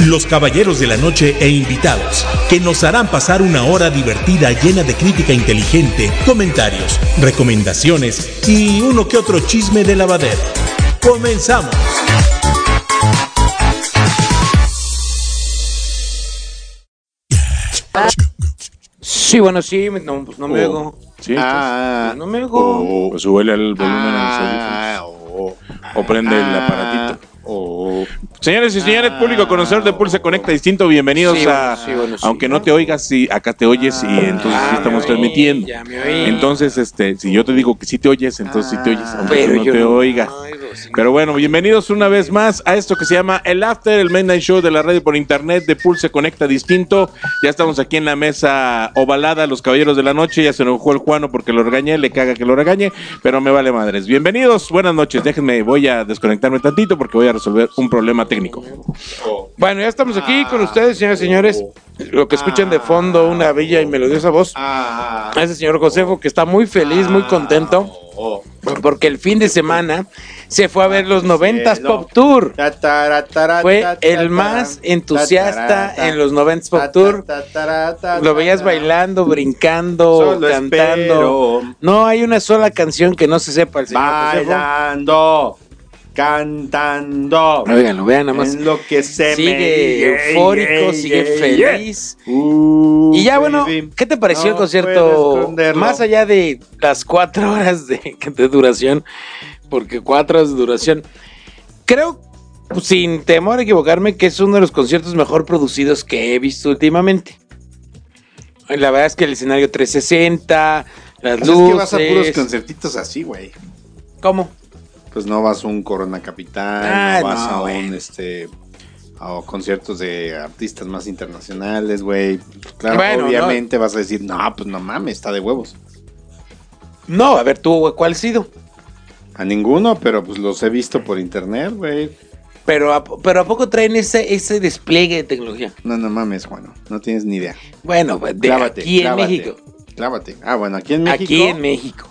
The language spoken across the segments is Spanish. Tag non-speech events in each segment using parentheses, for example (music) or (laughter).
los caballeros de la noche e invitados, que nos harán pasar una hora divertida llena de crítica inteligente, comentarios, recomendaciones y uno que otro chisme de lavadero. Comenzamos. Sí, bueno, sí, no, pues no me Oh. oigo. Sí, Ah, no me oigo. pues súbele al volumen Ah, al audífonos. O prende el aparatito. Señores y señores, público conocedor de Pulse Conecta Distinto, bienvenidos Sí, bueno, a. sí, bueno, sí. Aunque no te oigas, sí, acá te oyes y entonces Ah, sí me estamos oí, transmitiendo. Entonces, este, si yo te digo que sí te oyes, entonces sí te oyes, aunque tú no te oigas. sí. Pero bueno, bienvenidos una vez más a esto que se llama El After, el Midnight Show de la radio por internet de Pulse Conecta Distinto. Ya estamos aquí en la mesa ovalada, los caballeros de la noche. Ya se enojó el Juano porque lo regañé, le caga que lo regañe, pero me vale madres. Bienvenidos, buenas noches. Déjenme, voy a desconectarme tantito porque voy a resolver un problema técnico. Bueno, ya estamos aquí con ustedes, señores y señores. Lo que escuchan de fondo, una bella y melodiosa voz. A ese señor Josefo que está muy feliz, muy contento. Porque el fin de semana se fue a ver los 90s Pop Tour. Fue el más entusiasta en los 90s Pop Tour. Lo veías bailando, brincando, Solo cantando. espero. No hay una sola canción que no se sepa el señor Josefo. Cantando. Óiganlo, vean nada más. En lo que se Sigue eufórico, sigue feliz. Uh, Y ya bueno. ¿qué te pareció el No concierto? puedo esconderlo. Más allá de las cuatro (laughs) horas de, de duración, porque cuatro horas de duración, creo, sin temor a equivocarme, que es uno de los conciertos mejor producidos que he visto últimamente. La verdad es que el escenario 360, las Pues luces... es que vas a puros concertitos así, güey. ¿Cómo? Pues no vas a un Corona Capital, Ah, no vas no, a un este a conciertos de artistas más internacionales, güey. Claro, Bueno, obviamente vas a decir, no, pues no mames, está de huevos. No, a ver, tú, ¿cuál ha sido? A ninguno, pero pues los he visto por internet, güey. Pero a, pero ¿a poco traen ese, ese despliegue de tecnología? No, no mames, Juan, no tienes ni idea. Bueno, de Clávate, aquí clávate, en México. Clávate. Ah, bueno, aquí en México. Aquí en México.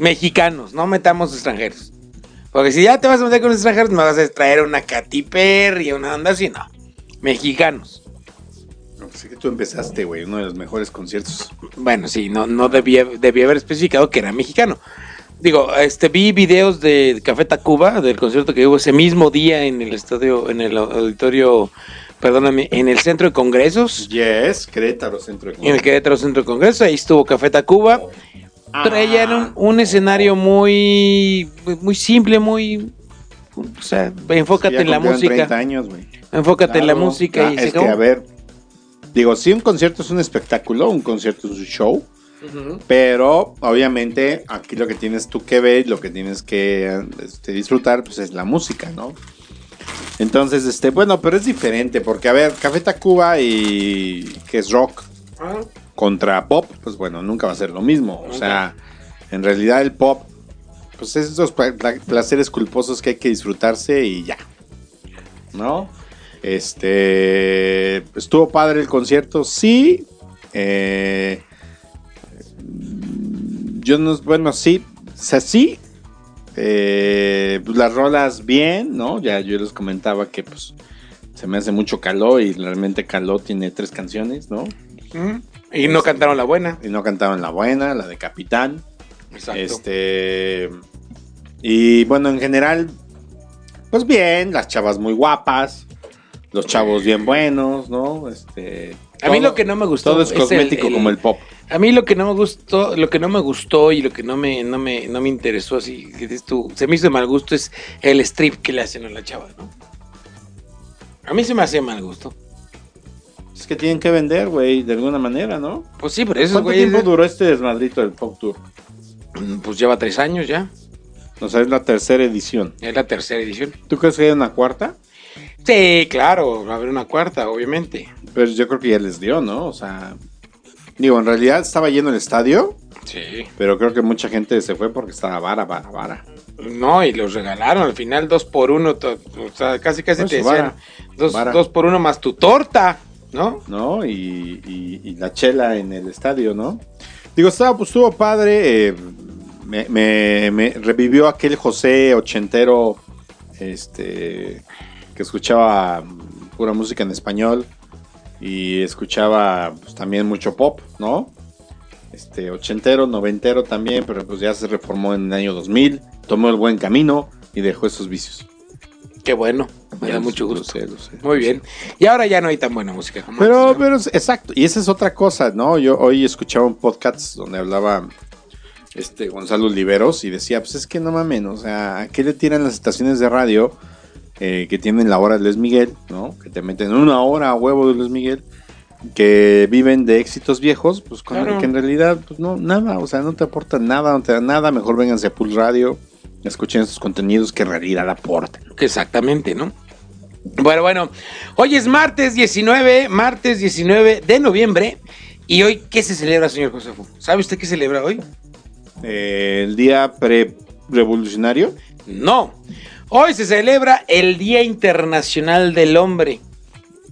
Mexicanos, no metamos extranjeros. Porque si ya te vas a meter con extranjeros, me vas a traer una Katy Perry, una onda así, no. Mexicanos. No, pues es que tú empezaste, güey, uno de los mejores conciertos. Bueno, sí, no, no debía, debía haber especificado que era mexicano. Digo, este vi videos de Café Tacuba, del concierto que hubo ese mismo día en el estadio, en el auditorio, perdóname, en el centro de congresos, Yes, Querétaro Centro de en el Querétaro Centro de Congresos, ahí estuvo Café Tacuba. Traían un, un escenario muy, muy, simple, muy. O sea, enfócate en la música. 30 años, güey. Enfócate en la música Ah, y se es que, acabó. a ver, digo, sí, un concierto es un espectáculo, un concierto es un show, pero obviamente aquí lo que tienes tú que ver, lo que tienes que este, disfrutar, pues es la música, ¿no? Entonces, este, bueno, pero es diferente, porque a ver, Café Tacuba y que es rock Ah, contra pop, pues bueno, nunca va a ser lo mismo. O sea, en realidad el pop, pues es esos pla- pla- placeres culposos que hay que disfrutarse y ya. ¿No? Este. Estuvo padre el concierto, sí. Eh, yo no. Bueno, sí. O sea, sí. Eh, pues las rolas bien, ¿no? Ya yo les comentaba que pues se me hace mucho calor y realmente calor tiene tres canciones, ¿no? Y no cantaron la buena. Y no cantaban la buena, la de Capitán. Exacto. Este. Y bueno, en general, pues bien, las chavas muy guapas, los chavos bien buenos, ¿no? Este. a mí lo que no me gustó Todo es el- cosmético como el pop. A mí lo que no me gustó, lo que no me gustó y lo que no me, no me, no me interesó así, que dices tú, se me hizo de mal gusto es el strip que le hacen a la chava, ¿no? A mí se me hace mal gusto. Es que tienen que vender, güey, de alguna manera, ¿no? Pues sí, pero eso, ¿Cuánto güey, tiempo duró este desmadrito del Pop Tour? (clears throat) pues lleva tres años ya. O sea, es la tercera edición. Es la tercera edición. ¿Tú crees que hay una cuarta? Sí, claro, va a haber una cuarta, obviamente. Pero yo creo que ya les dio, ¿no? O sea, digo, en realidad estaba lleno el estadio, Sí. pero creo que mucha gente se fue porque estaba vara, vara, vara. No, y los regalaron al final dos por uno, o sea, casi casi te vara, decían dos, vara. dos por uno más tu torta, ¿no? ¿no? Y, y- y la chela en el estadio, ¿no? Digo, estaba, pues estuvo padre. eh, me, me- me revivió aquel José ochentero, este, que escuchaba pura música en español y escuchaba pues, también mucho pop, ¿no? Este, ochentero, noventero también, pero pues ya se reformó en el año 2000, tomó el buen camino y dejó esos vicios. Qué bueno, me Ya da mucho lo gusto. sé, lo sé. Muy bien. Y ahora ya no hay tan buena música como Pero, antes, ¿no? pero, exacto, y esa es otra cosa, ¿no? Yo hoy escuchaba un podcast donde hablaba este Gonzalo Oliveros y decía, pues es que no mamen, o sea, ¿a qué le tiran las estaciones de radio eh, que tienen la hora de Luis Miguel, ¿no? Que te meten una hora a huevo de Luis Miguel, que viven de éxitos viejos, pues con- Claro. que en realidad, pues no, nada, o sea, no te aportan nada, no te dan nada, mejor vénganse a Pulse Radio, escuchen estos contenidos que en realidad aportan. Exactamente, ¿no? Bueno, bueno, hoy es martes 19, martes 19 de noviembre. ¿Y hoy qué se celebra, señor Josefo? ¿Sabe usted qué celebra hoy? Eh, el día pre-revolucionario. No. Hoy se celebra el Día Internacional del Hombre.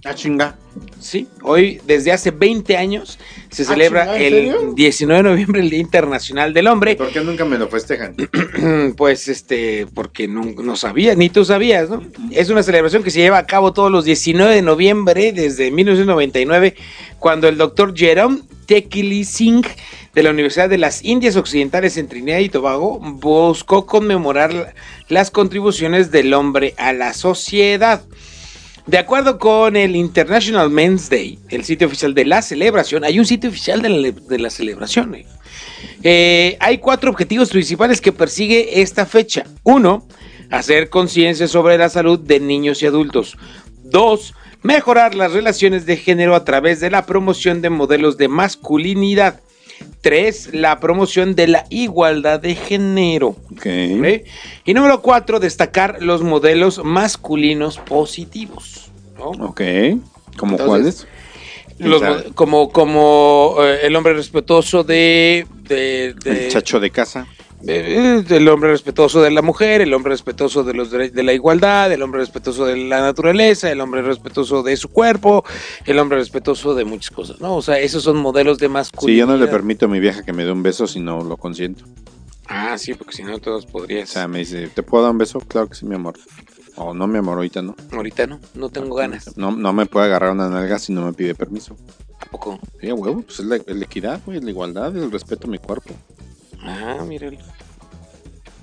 Ah, chinga. Sí, hoy desde hace 20 años se celebra chingada, ¿en el serio? 19 de noviembre el Día Internacional del Hombre. ¿Por qué nunca me lo festejan? (clears throat) Pues este, porque no, no sabía, ni tú sabías, ¿no? Es una celebración que se lleva a cabo todos los 19 de noviembre desde 1999, cuando el doctor Jerome Tekili Singh de la Universidad de las Indias Occidentales en Trinidad y Tobago buscó conmemorar las contribuciones del hombre a la sociedad. De acuerdo con el International Men's Day, el sitio oficial de la celebración, hay un sitio oficial de la, de celebración. ¿eh? Eh, hay cuatro objetivos principales que persigue esta fecha. Uno, hacer conciencia sobre la salud de niños y adultos. Dos, mejorar las relaciones de género a través de la promoción de modelos de masculinidad. Tres, la promoción de la igualdad de género. ¿ok? Y número cuatro, destacar los modelos masculinos positivos. ¿no? Ok. ¿Cómo Entonces, cuáles? Los como como eh, el hombre respetuoso de, de- de- El chacho de casa. De- del hombre respetuoso de la mujer, el hombre respetuoso de los de la igualdad, el hombre respetuoso de la naturaleza, el hombre respetuoso de su cuerpo, el hombre respetuoso de muchas cosas, ¿no? O sea, esos son modelos de Sí, masculinidad. yo no le permito a mi vieja que me dé un beso si no lo consiento. Ah, sí, porque si no todos O podrías. sea, me dice, ¿te puedo dar un beso? Claro que sí, mi amor. O no, mi amor, ahorita no. Ahorita no, no tengo ganas. No, no me puede agarrar una nalga si no me pide permiso. Tampoco. Sí, a huevo, pues es la, es la equidad, güey, la igualdad, el respeto a mi cuerpo. Ah, míralo.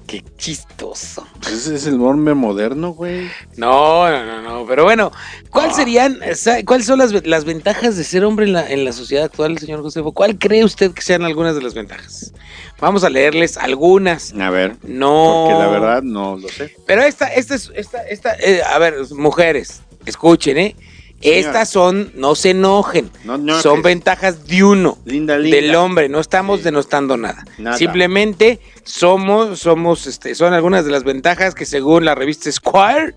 Qué chistoso. Ese es el hombre moderno, güey. No, no, no, no. Pero bueno, Ah. ¿cuáles serían, sa- cuáles son las, las ventajas de ser hombre en la, en la sociedad actual, señor Josefo? ¿Cuál cree usted que sean algunas de las ventajas? Vamos a leerles algunas. A ver, No. porque la verdad no lo sé. Pero esta, esta es, esta, esta, eh, a ver, mujeres, escuchen, ¿eh? Estas son, no se enojen, No, no, son que- ventajas de uno. Linda, linda. Del hombre, no estamos Sí. denostando nada. Nada. Simplemente somos, somos, este, son algunas de las ventajas que según la revista Squire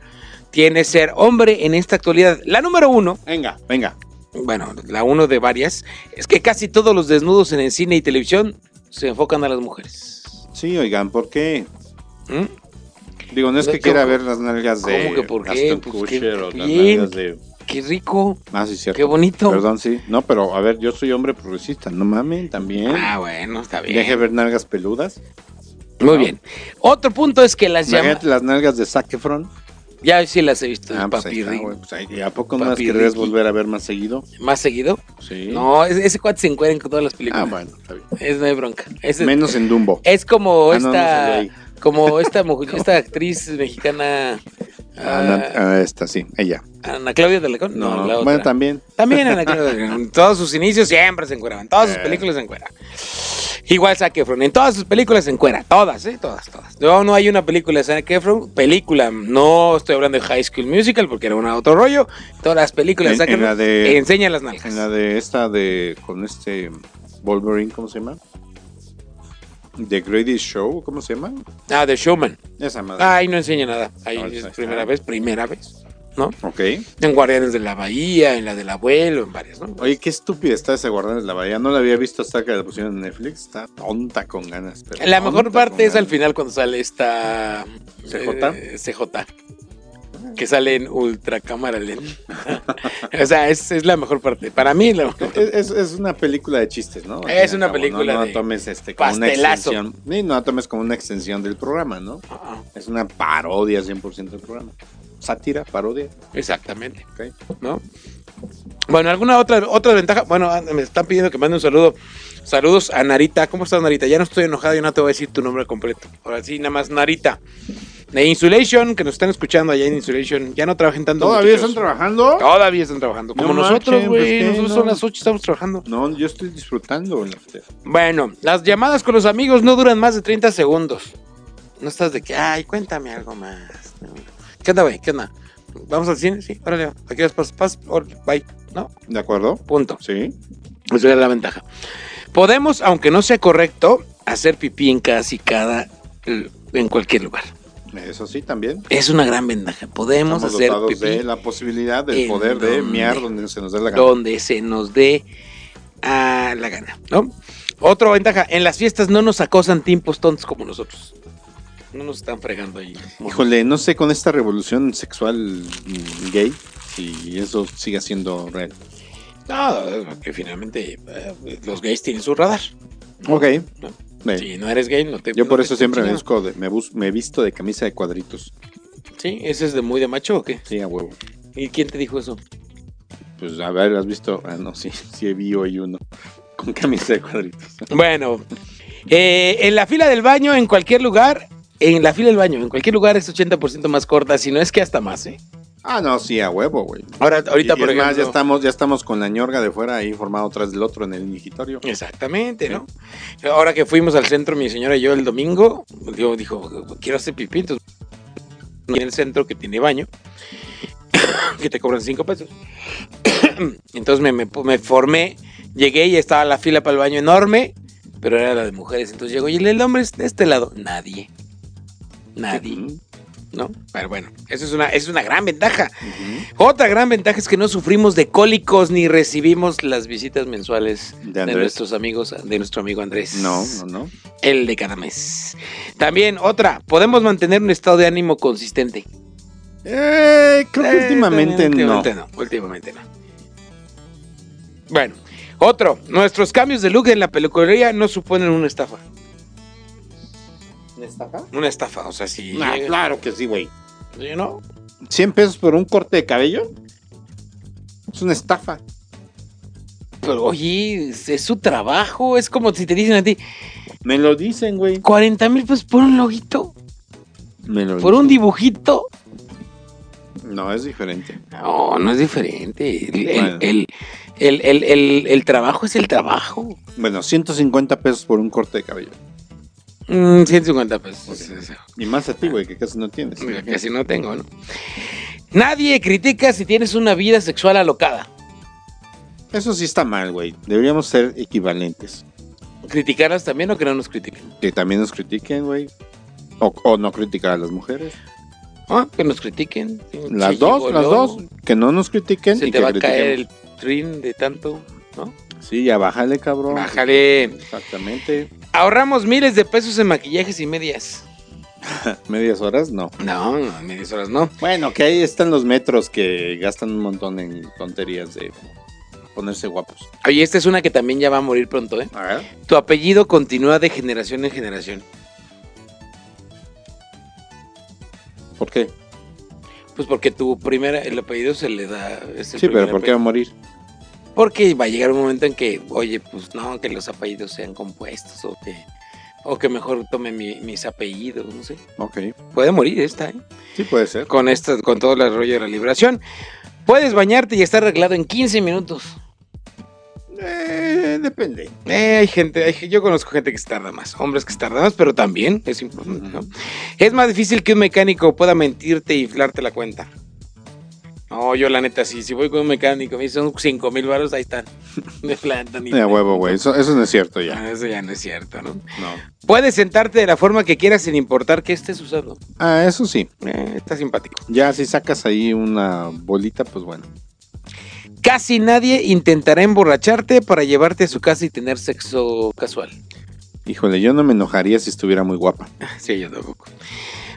tiene ser hombre en esta actualidad. La número uno, Venga, venga. bueno, la uno de varias, es que casi todos los desnudos en el cine y televisión se enfocan a las mujeres. Sí, oigan, ¿por qué? ¿Mm? Digo, no es que ¿Cómo- quiera ver las nalgas de cómo que por qué? Pues Kutcher o las nalgas de... Qué rico, Ah, sí, cierto. qué bonito. Perdón, sí. No, pero a ver, yo soy hombre progresista. No mamen, también. Ah, bueno, está bien. Deje ver nalgas peludas. Muy bien. Otro punto es que las. Imagínate las nalgas de Zac Efron. Ya sí las he visto, Ah, pues papi está. Pues ahí- ¿Y a poco Papi querrías volver a ver más seguido? ¿Más seguido? Sí. No, ese, ese cuate se encuentra en todas las Ah, películas. bueno, está bien. Es no hay bronca. Ese- Menos en Dumbo. es como Ah, no, no esta, como esta mujer, (laughs) esta actriz mexicana Ana, ah, ah, esta, sí, ella. Ana Claudia de. No, No, la otra. bueno, también. También Ana Claudia de. (laughs) En todos sus inicios siempre se encueraban. En todas sus Eh. películas se encuera. Igual Zac Efron. En todas sus películas se encuera. Todas, ¿eh? Todas, todas. No, no hay una película de Zac Efron. Película. No estoy hablando de High School Musical porque era un otro rollo. Todas las películas En- de Zac en la de- enseñan las nalgas. En la de esta de. con este. Wolverine, ¿cómo se llama? The Greatest Show, ¿cómo se llama? Ah, The Showman. Esa madre. Ay, no enseña nada. Ahí No, es primera vez, primera vez. ¿No? Ok. En Guardianes de la Bahía, en la del abuelo, en varias, ¿no? Oye, qué estúpida está ese Guardianes de la Bahía. No la había visto hasta que la pusieron en Netflix. Está tonta con ganas. pero La mejor parte es al final cuando sale esta ¿CJ? eh, CJ. Que sale en ultra cámara lenta. (laughs) o sea, es, es la mejor parte. Para mí, la mejor. Es, es- una película de chistes, ¿no? Al Es una cabo, película No, no de tomes este como una extensión. Sí, no la tomes como una extensión del programa, ¿no? Es una parodia 100% del programa. Sátira, parodia. Exactamente. ¿No? Bueno, ¿alguna otra, otra ventaja? Bueno, ah, me están pidiendo que mande un saludo. Saludos a Narita. ¿Cómo estás, Narita? Ya no estoy enojado y no te voy a decir tu nombre completo. Ahora sí, nada más Narita. De Insulation, que nos están escuchando allá en Insulation. Ya no trabajen tanto. ¿Todavía muchachos. están trabajando? Todavía están trabajando. Como No nosotros, pues, güey. ¿qué? nosotros No. son las 8 estamos trabajando. No, yo estoy disfrutando. Bueno, las llamadas con los amigos no duran más de 30 segundos. No estás de que, ay, cuéntame algo más. No. ¿Qué onda, güey? ¿Qué onda? ¿Vamos al cine? Sí, órale. Aquí las pasas, pas, órale, bye. ¿No? ¿De acuerdo? Punto. Sí. Esa es la ventaja. Podemos, aunque no sea correcto, hacer pipí en casi cada, en cualquier lugar. Eso sí, también. Es una gran ventaja. Podemos Estamos hacer pipí de la posibilidad del poder de miar donde se nos dé la gana. donde se nos dé a la gana, ¿no? Otra ventaja, en las fiestas no nos acosan tiempos tontos como nosotros. No nos están fregando ahí. Híjole, no sé con esta revolución sexual gay si eso siga siendo real. No, que finalmente eh, los gays tienen su radar. Ok. ¿no? Bien. Si no eres gay, no te. Yo por eso siempre me, busco de- me, bus- me visto de camisa de cuadritos. Sí, ese es de muy de macho o qué? Sí, a huevo. ¿Y quién te dijo eso? Pues a ver, ¿has visto? Ah, no, sí, (laughs) sí vi hoy uno con camisa de cuadritos. Bueno, eh, en la fila del baño, en cualquier lugar, en la fila del baño, en cualquier lugar es 80% más corta, si no es que hasta más, ¿eh? Ah, no, sí, a huevo, güey. Ahora, ahorita, Y- y por más, ejemplo. ya estamos, ya estamos con la ñorga de fuera ahí formado tras del otro en el digitorio. Exactamente, ¿no? Ahora que fuimos al centro, mi señora y yo el domingo, yo dijo, quiero hacer pipí, entonces en el centro que tiene baño, (coughs) que te cobran cinco pesos. (coughs) entonces me, me, me formé, llegué y estaba la fila para el baño enorme, pero era la de mujeres. Entonces llego y el hombre es de este lado, nadie. Nadie, ¿no? Pero bueno, eso es una, es una gran ventaja. Otra gran ventaja es que no sufrimos de cólicos ni recibimos las visitas mensuales De nuestros amigos, de nuestro amigo Andrés. No, no, no. El de cada mes. También, otra, podemos mantener un estado de ánimo consistente. Eh, creo que Eh, últimamente, últimamente no. Últimamente no. Bueno, otro, nuestros cambios de look en la peluquería no suponen una estafa. No. ¿Estafa? Una estafa, o sea, si. Ah, llega- claro que sí, güey. ¿Sí, no? 100 pesos por un corte de cabello. Es una estafa. Pero, oye, es, es su trabajo. Es como si te dicen a ti, Me lo dicen, güey. 40 mil pesos por un loguito, Me lo por un dibujito. No, es diferente. No, no es diferente. El, el- Bueno. el- el- el- el- el trabajo es el trabajo. Bueno, 150 pesos por un corte de cabello. Mm, 150 pesos. Y más a ti, güey, que casi no tienes. Mira, Casi no tengo, ¿no? Nadie critica si tienes una vida sexual alocada. Eso sí está mal, güey. Deberíamos ser equivalentes. ¿Criticarlas también o que no nos critiquen? Que también nos critiquen, güey. O, o no criticar a las mujeres. Ah, Que nos critiquen. Las Sí, dos, las dos. Que no nos critiquen Se y te que va a caer el trin de tanto, ¿no? Sí, ya bájale, cabrón. Bájale. Exactamente. Ahorramos miles de pesos en maquillajes y medias. (laughs) Medias horas, no. No, no, medias horas no. Bueno, que ahí están los metros que gastan un montón en tonterías de ponerse guapos. Oye, esta es una que también ya va a morir pronto, ¿eh? A ver. Tu apellido continúa de generación en generación. ¿Por qué? Pues porque tu primera, el apellido se le da. es el Sí, pero ¿por qué va a morir? Porque va a llegar un momento en que, oye, pues no, que los apellidos sean compuestos o que, o que mejor tome mi- mis apellidos, no sé. Ok. Puede morir esta, ¿eh? Sí, puede ser. Con esta, con todo el rollo de la liberación. Puedes bañarte y estar arreglado en 15 minutos. Eh, depende. Eh, hay gente, hay, yo conozco gente que se tarda más, hombres que se tardan más, pero también es importante, ¿no? Es más difícil que un mecánico pueda mentirte e inflarte la cuenta. No, yo la neta, sí, si voy con un mecánico, me dicen 5 mil baros, ahí están. (laughs) De planta, ni (laughs) De huevo, güey. Eso, eso no es cierto ya. Ah, eso ya no es cierto, ¿no? No. Puedes sentarte de la forma que quieras sin importar que estés usando. Ah, eso sí. Eh, está simpático. Ya si sacas ahí una bolita, pues bueno. Casi nadie intentará emborracharte para llevarte a su casa y tener sexo casual. Híjole, yo no me enojaría si estuviera muy guapa. (laughs) Sí, yo tampoco.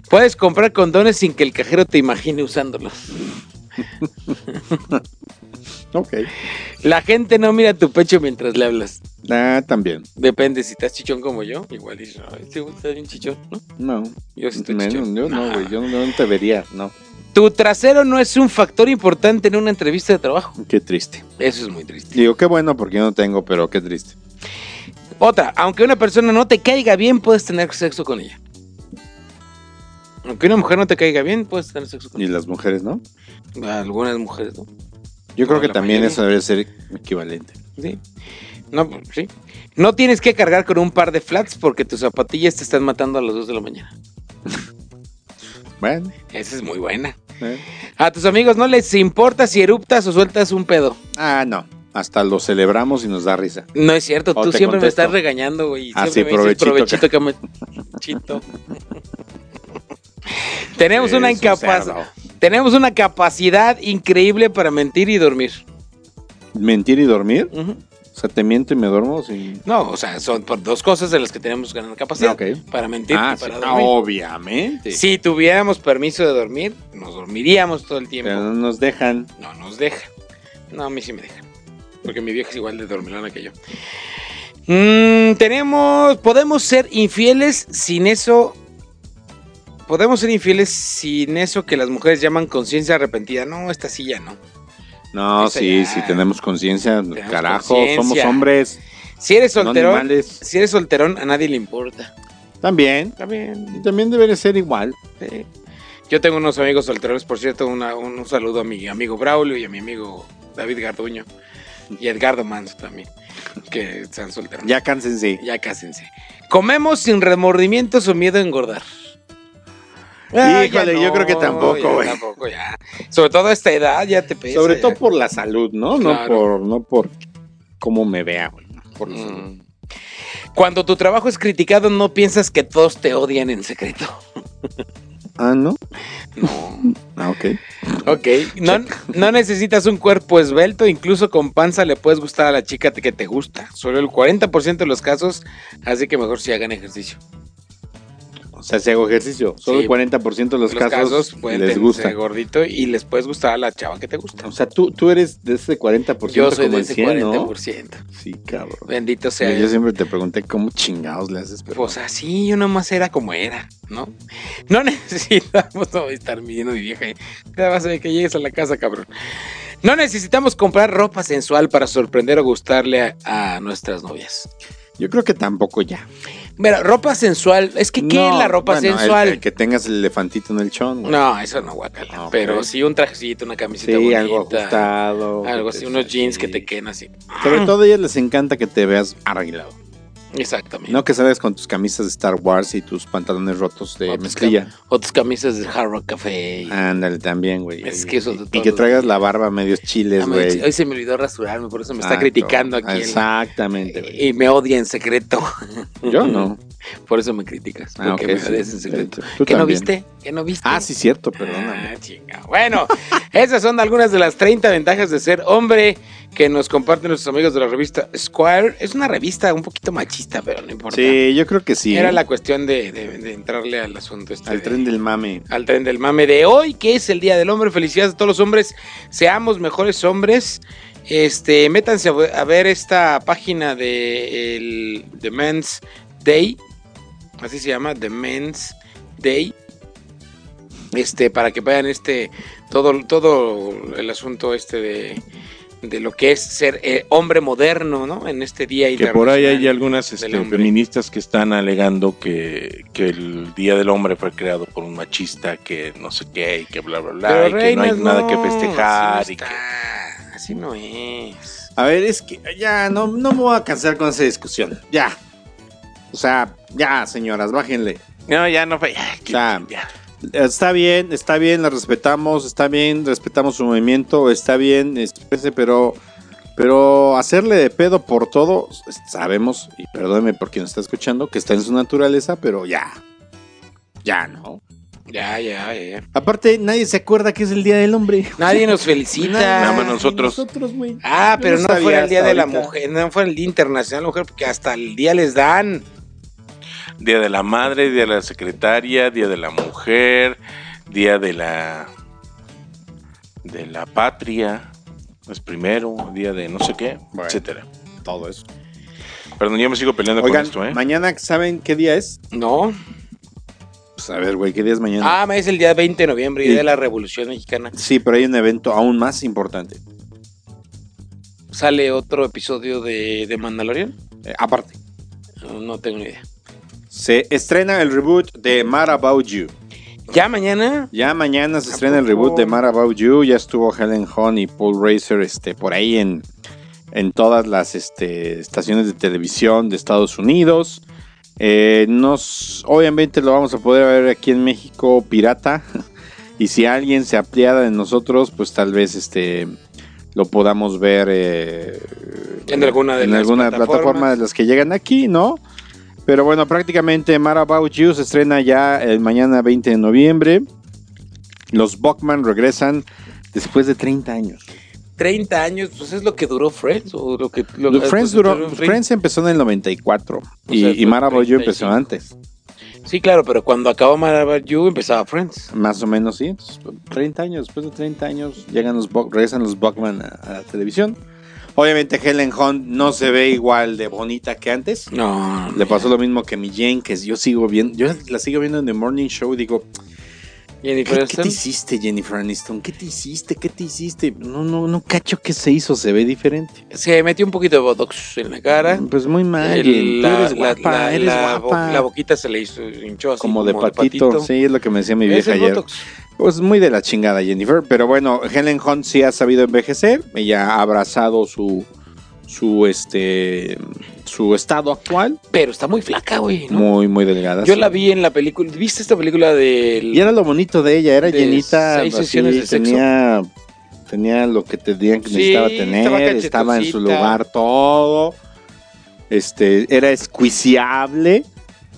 Puedes comprar condones sin que el cajero te imagine usándolos. (laughs) Ok. La gente no mira tu pecho mientras le hablas. Ah, también. Depende, si estás chichón como yo, igual dices, "Ay, este está bien chichón, ¿no? No. Yo sí estoy Menos, chichón. yo no, güey. Yo no, no te vería, no. Tu trasero no es un factor importante en una entrevista de trabajo. Qué triste. Eso es muy triste. Digo, qué bueno porque yo no tengo, pero qué triste. Otra, aunque una persona no te caiga bien, puedes tener sexo con ella. Aunque una mujer no te caiga bien, puedes tener sexo con Y las mujeres, ¿no? Ella. Algunas mujeres, ¿no? Yo creo que también mayoría. eso debe ser equivalente. Sí. No, pues, sí. No tienes que cargar con un par de flats porque tus zapatillas te están matando a las 2 de la mañana. (laughs) Bueno. Esa es muy buena. eh. A tus amigos no les importa si eruptas o sueltas un pedo. Ah, no. Hasta lo celebramos y nos da risa. No es cierto, O tú siempre me estás regañando, güey. Ah, sí, me dices, provechito provechito que me... (laughs) Chito. (laughs) Tenemos una Es incapacidad. Tenemos una capacidad increíble para mentir y dormir. ¿Mentir y dormir? O sea, te miento y me duermo. No, o sea, son por dos cosas en las que tenemos gran capacidad. Para mentir Ah, y para sí, dormir. obviamente. Si tuviéramos permiso de dormir, nos dormiríamos todo el tiempo. Pero no nos dejan. No nos deja. No, a mí sí me deja. Porque mi vieja es igual de dormilona que yo. Mm, tenemos. Podemos ser infieles sin eso. Podemos ser infieles sin eso que las mujeres llaman conciencia arrepentida. No, esta sí ya no. No, sí, ya. sí, tenemos conciencia. Carajo, conciencia. somos hombres, Si eres solterón, si eres solterón, a nadie le importa. También. También. Y también debería ser igual. Sí. Yo tengo unos amigos solteros, por cierto, una- un, un saludo a mi amigo Braulio y a mi amigo David Garduño y Edgardo Manso también, que están solteros. Ya cánsense. Ya cásense. Comemos sin remordimientos o miedo a engordar. Híjole, yo creo que tampoco, güey. Tampoco, ya. Sobre todo a esta edad ya te pesa. Sobre ya. todo por la salud, ¿no? Claro. No por no por cómo me vea, güey. no Por la Mm. salud. Cuando tu trabajo es criticado, no piensas que todos te odian en secreto. (laughs) Ah, ¿no? No. (laughs) Ah, ok. Ok. No, no necesitas un cuerpo esbelto, incluso con panza le puedes gustar a la chica que te gusta. Solo el 40% de los casos, así que mejor si hagan ejercicio. O sea, si hago ejercicio, solo Sí. el 40% de los, Los casos, pueden les gusta. gordito y les puedes gustar a la chava que te gusta. O sea, tú, tú eres de ese 40% Yo soy como de ese 100, ¿no? 40%. Sí, cabrón. Bendito sea. Yo siempre te pregunté cómo chingados le haces, pero... Pues así, yo nomás era como era, ¿no? No (laughs) necesitamos no, estar midiendo mi vieja. ¿eh? Ya vas a ver que llegues a la casa, cabrón. No necesitamos comprar ropa sensual para sorprender o gustarle a, a nuestras novias. Yo creo que tampoco ya. Mira, ropa sensual, es que ¿qué No, es la ropa bueno, sensual? el que tengas el elefantito en el chón, güey. No, eso no, guacala. Ah, ok. Pero sí un trajecito, una camiseta Sí, bonita. algo ajustado. Algo así, unos jeans que te queden así. Sobre (clears throat) todo a ellas les encanta que te veas arreglado. Exactamente. No que salgas con tus camisas de Star Wars y tus pantalones rotos de O mezclilla. O tus camisas de Hard Rock Café. Ándale también, güey. Es que eso de Y- que traigas la barba medios chiles, Ah, me- güey. Hoy se me olvidó rasurarme, por eso me está criticando aquí. Exactamente, y me odia en secreto. Yo no. (laughs) Por eso me criticas. Ah, Porque me sí. en secreto. ¿Qué no viste? ¿Qué no viste? Ah, sí, cierto, perdóname. Ah, chinga. Bueno, (laughs) esas son algunas de las 30 ventajas de ser hombre que nos comparten nuestros amigos de la revista Squire. Es una revista un poquito machista, pero no importa. Sí, yo creo que sí. Era ¿eh? la cuestión de, de- de entrarle al asunto este. Al de- tren del mame. al tren del mame de hoy, que es el Día del Hombre. Felicidades a todos los hombres. Seamos mejores hombres. Este, métanse a ver esta página de el The Men's Day. Así se llama, The Men's Day. Este, para que vean este, todo, todo el asunto este de, de lo que es ser eh, hombre moderno, ¿no? En este día Que por ahí hay algunas este, feministas que están alegando que, que el Día del Hombre fue creado por un machista que no sé qué y que bla, bla, bla, Pero y que no hay nada que festejar. así y no que... está, Así no es. A ver, es que ya no, no me voy a cansar con esa discusión. Ya. O sea, ya, señoras, bájenle. No, ya no fue. ya, sea, ya. Está bien, está bien, la respetamos, está bien, respetamos su movimiento, está bien, espérese, pero, pero hacerle de pedo por todo, sabemos, y perdóneme por quien está escuchando, que está en su naturaleza, pero ya, ya, ¿no? Ya, ya, ya. Aparte, nadie se acuerda que es el Día del Hombre. Nadie (laughs) nos felicita. Nada más nosotros. Ah, pero no, sabía fue el Día de la. Mujer, no fue el Día Internacional de la Mujer, porque hasta el día les dan. Día de la madre, día de la secretaria, día de la mujer, día de la de la patria, es primero, día de no sé qué, Bueno. etcétera. Todo eso. Perdón, yo me sigo peleando Oigan, con esto, ¿eh? mañana, ¿saben qué día es? No. Pues a ver, güey, ¿qué día es mañana? Ah, es el día 20 de noviembre, Sí. día de la Revolución Mexicana. Sí, pero hay un evento aún más importante. ¿Sale otro episodio de, de Mandalorian? Eh, aparte, No, no tengo ni idea. Se estrena el reboot de Mad About You. ¿Ya mañana? Ya mañana se ¿A estrena el reboot de Mad About You. Ya estuvo Helen Hunt y Paul Racer este, por ahí en, en todas las este, estaciones de televisión de Estados Unidos. Eh, nos, obviamente lo vamos a poder ver aquí en México pirata. (laughs) Y si alguien se apiada de nosotros, pues tal vez este lo podamos ver eh, En alguna de en las alguna plataformas. plataforma de las que llegan aquí, ¿no? Pero bueno, prácticamente Mad About You se estrena ya el mañana 20 de noviembre. Los Buckman regresan después de 30 años. 30 años, pues es lo que duró Friends. O lo que, lo- Friends, pues, duró, Friends empezó en el 94 y, sea, y Mad About You empezó 35. antes. Sí, claro, pero cuando acabó Mad You empezaba Friends. Más o menos, sí. Entonces, 30 años, después de 30 años, llegan los regresan los Buckman a, a la televisión. Obviamente Helen Hunt no se ve igual de bonita que antes. No, Le pasó lo mismo que mi Jane, que yo sigo viendo, yo la sigo viendo en The Morning Show y digo, Jennifer ¿Qué, qué te hiciste, Jennifer Aniston? ¿Qué te hiciste? ¿Qué te hiciste? No, no, no cacho qué se hizo, se ve diferente. Se metió un poquito de botox en la cara. Pues muy mal, El- la, eres guapa, la- eres la guapa. bo- la boquita se le hizo hinchó así como de patito. sí, es lo que me decía mi vieja ayer. botox. Pues muy de la chingada, Jennifer. Pero bueno, Helen Hunt sí ha sabido envejecer. Ella ha abrazado su, su, este, su estado actual. Pero está muy flaca, güey. ¿no? Muy, muy delgada. Yo sí. la vi en la película. ¿Viste esta película del Y era lo bonito de ella, era de llenita. seis así, sesiones de sexo. tenía, tenía lo que tenían que Sí, necesitaba tener, estaba en su lugar todo. Este, era escuiciable.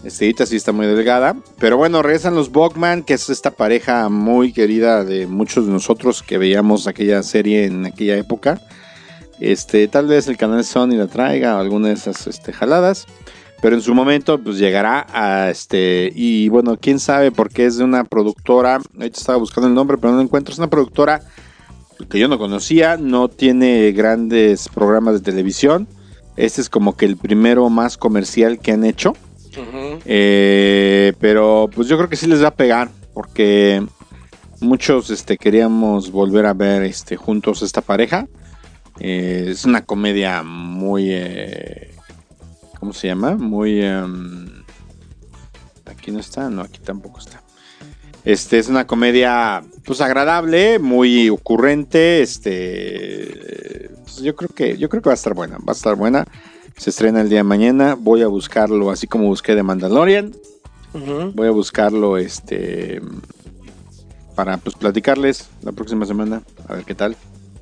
Este, ahorita sí está muy delgada. Pero bueno, regresan los Bogman, que es esta pareja muy querida de muchos de nosotros que veíamos aquella serie en aquella época. Este, tal vez el canal Sony la traiga o alguna de esas este, jaladas. Pero en su momento, pues llegará a este. Y bueno, quién sabe, porque es de una productora. Ahorita estaba buscando el nombre, pero no lo encuentro. Es una productora que yo no conocía. No tiene grandes programas de televisión. Este es como que el primero más comercial que han hecho. Eh, pero pues yo creo que sí les va a pegar. Porque muchos este, queríamos volver a ver este, juntos esta pareja. Eh, es una comedia muy. eh, ¿Cómo se llama? Muy. em, aquí no está, no, aquí tampoco está. Este es una comedia pues agradable, muy ocurrente. Este. pues, yo creo que. Yo creo que va a estar buena. Va a estar buena. Se estrena el día de mañana. Voy a buscarlo así como busqué de Mandalorian. Voy a buscarlo este para pues platicarles la próxima semana. A ver qué tal.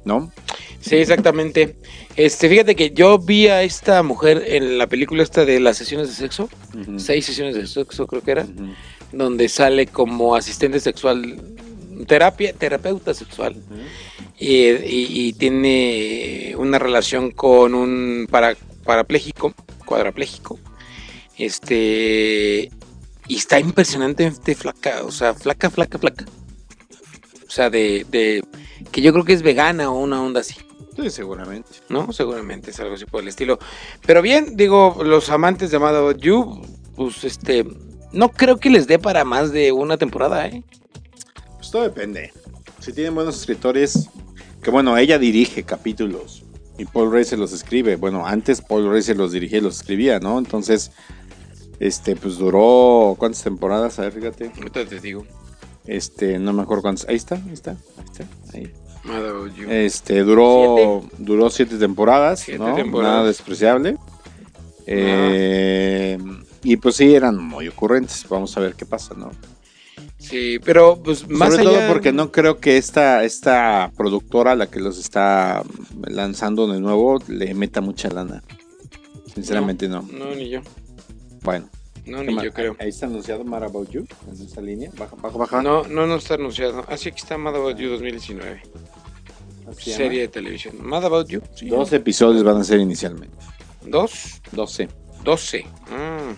¿No? Sí, exactamente. Este, fíjate que yo vi a esta mujer en la película esta de las sesiones de sexo, seis sesiones de sexo creo que era, donde sale como asistente sexual, terapia, terapeuta sexual, y, y- y tiene una relación con un para, parapléjico, cuadrapléjico, este, y está impresionantemente flaca, o sea, flaca, flaca, flaca. O sea, de, de que yo creo que es vegana o una onda así. Sí, seguramente. ¿no? Seguramente es algo así por el estilo. Pero bien, digo, los amantes de Mad About You, pues este, no creo que les dé para más de una temporada, ¿eh? Pues todo depende. Si tienen buenos escritores, que bueno, ella dirige capítulos y Paul Racer los escribe. Bueno, antes Paul Racer los dirigía y los escribía, ¿no? Entonces, este, pues duró cuántas temporadas, a ver, fíjate. Ahorita te digo. Este, no me acuerdo cuántas. Ahí está, ahí está, ahí está. Ahí. Este, duró duró siete temporadas, Siete ¿no? temporadas. Nada despreciable. Eh, y pues sí, eran muy ocurrentes. Vamos a ver qué pasa, ¿no? Sí, pero pues más Sobre allá... todo porque no creo que esta, esta productora, la que los está lanzando de nuevo, le meta mucha lana. Sinceramente no. No, ni yo. Bueno. No, ni yo creo. Ahí está anunciado Mad About You, en esa línea. Baja, baja, baja. No, no, no está anunciado. Así aquí está Mad About You 2019. Así llama. Serie de televisión. Mad About You. Sí, Dos episodios van a ser inicialmente. ¿Dos? 12. 12. Ah,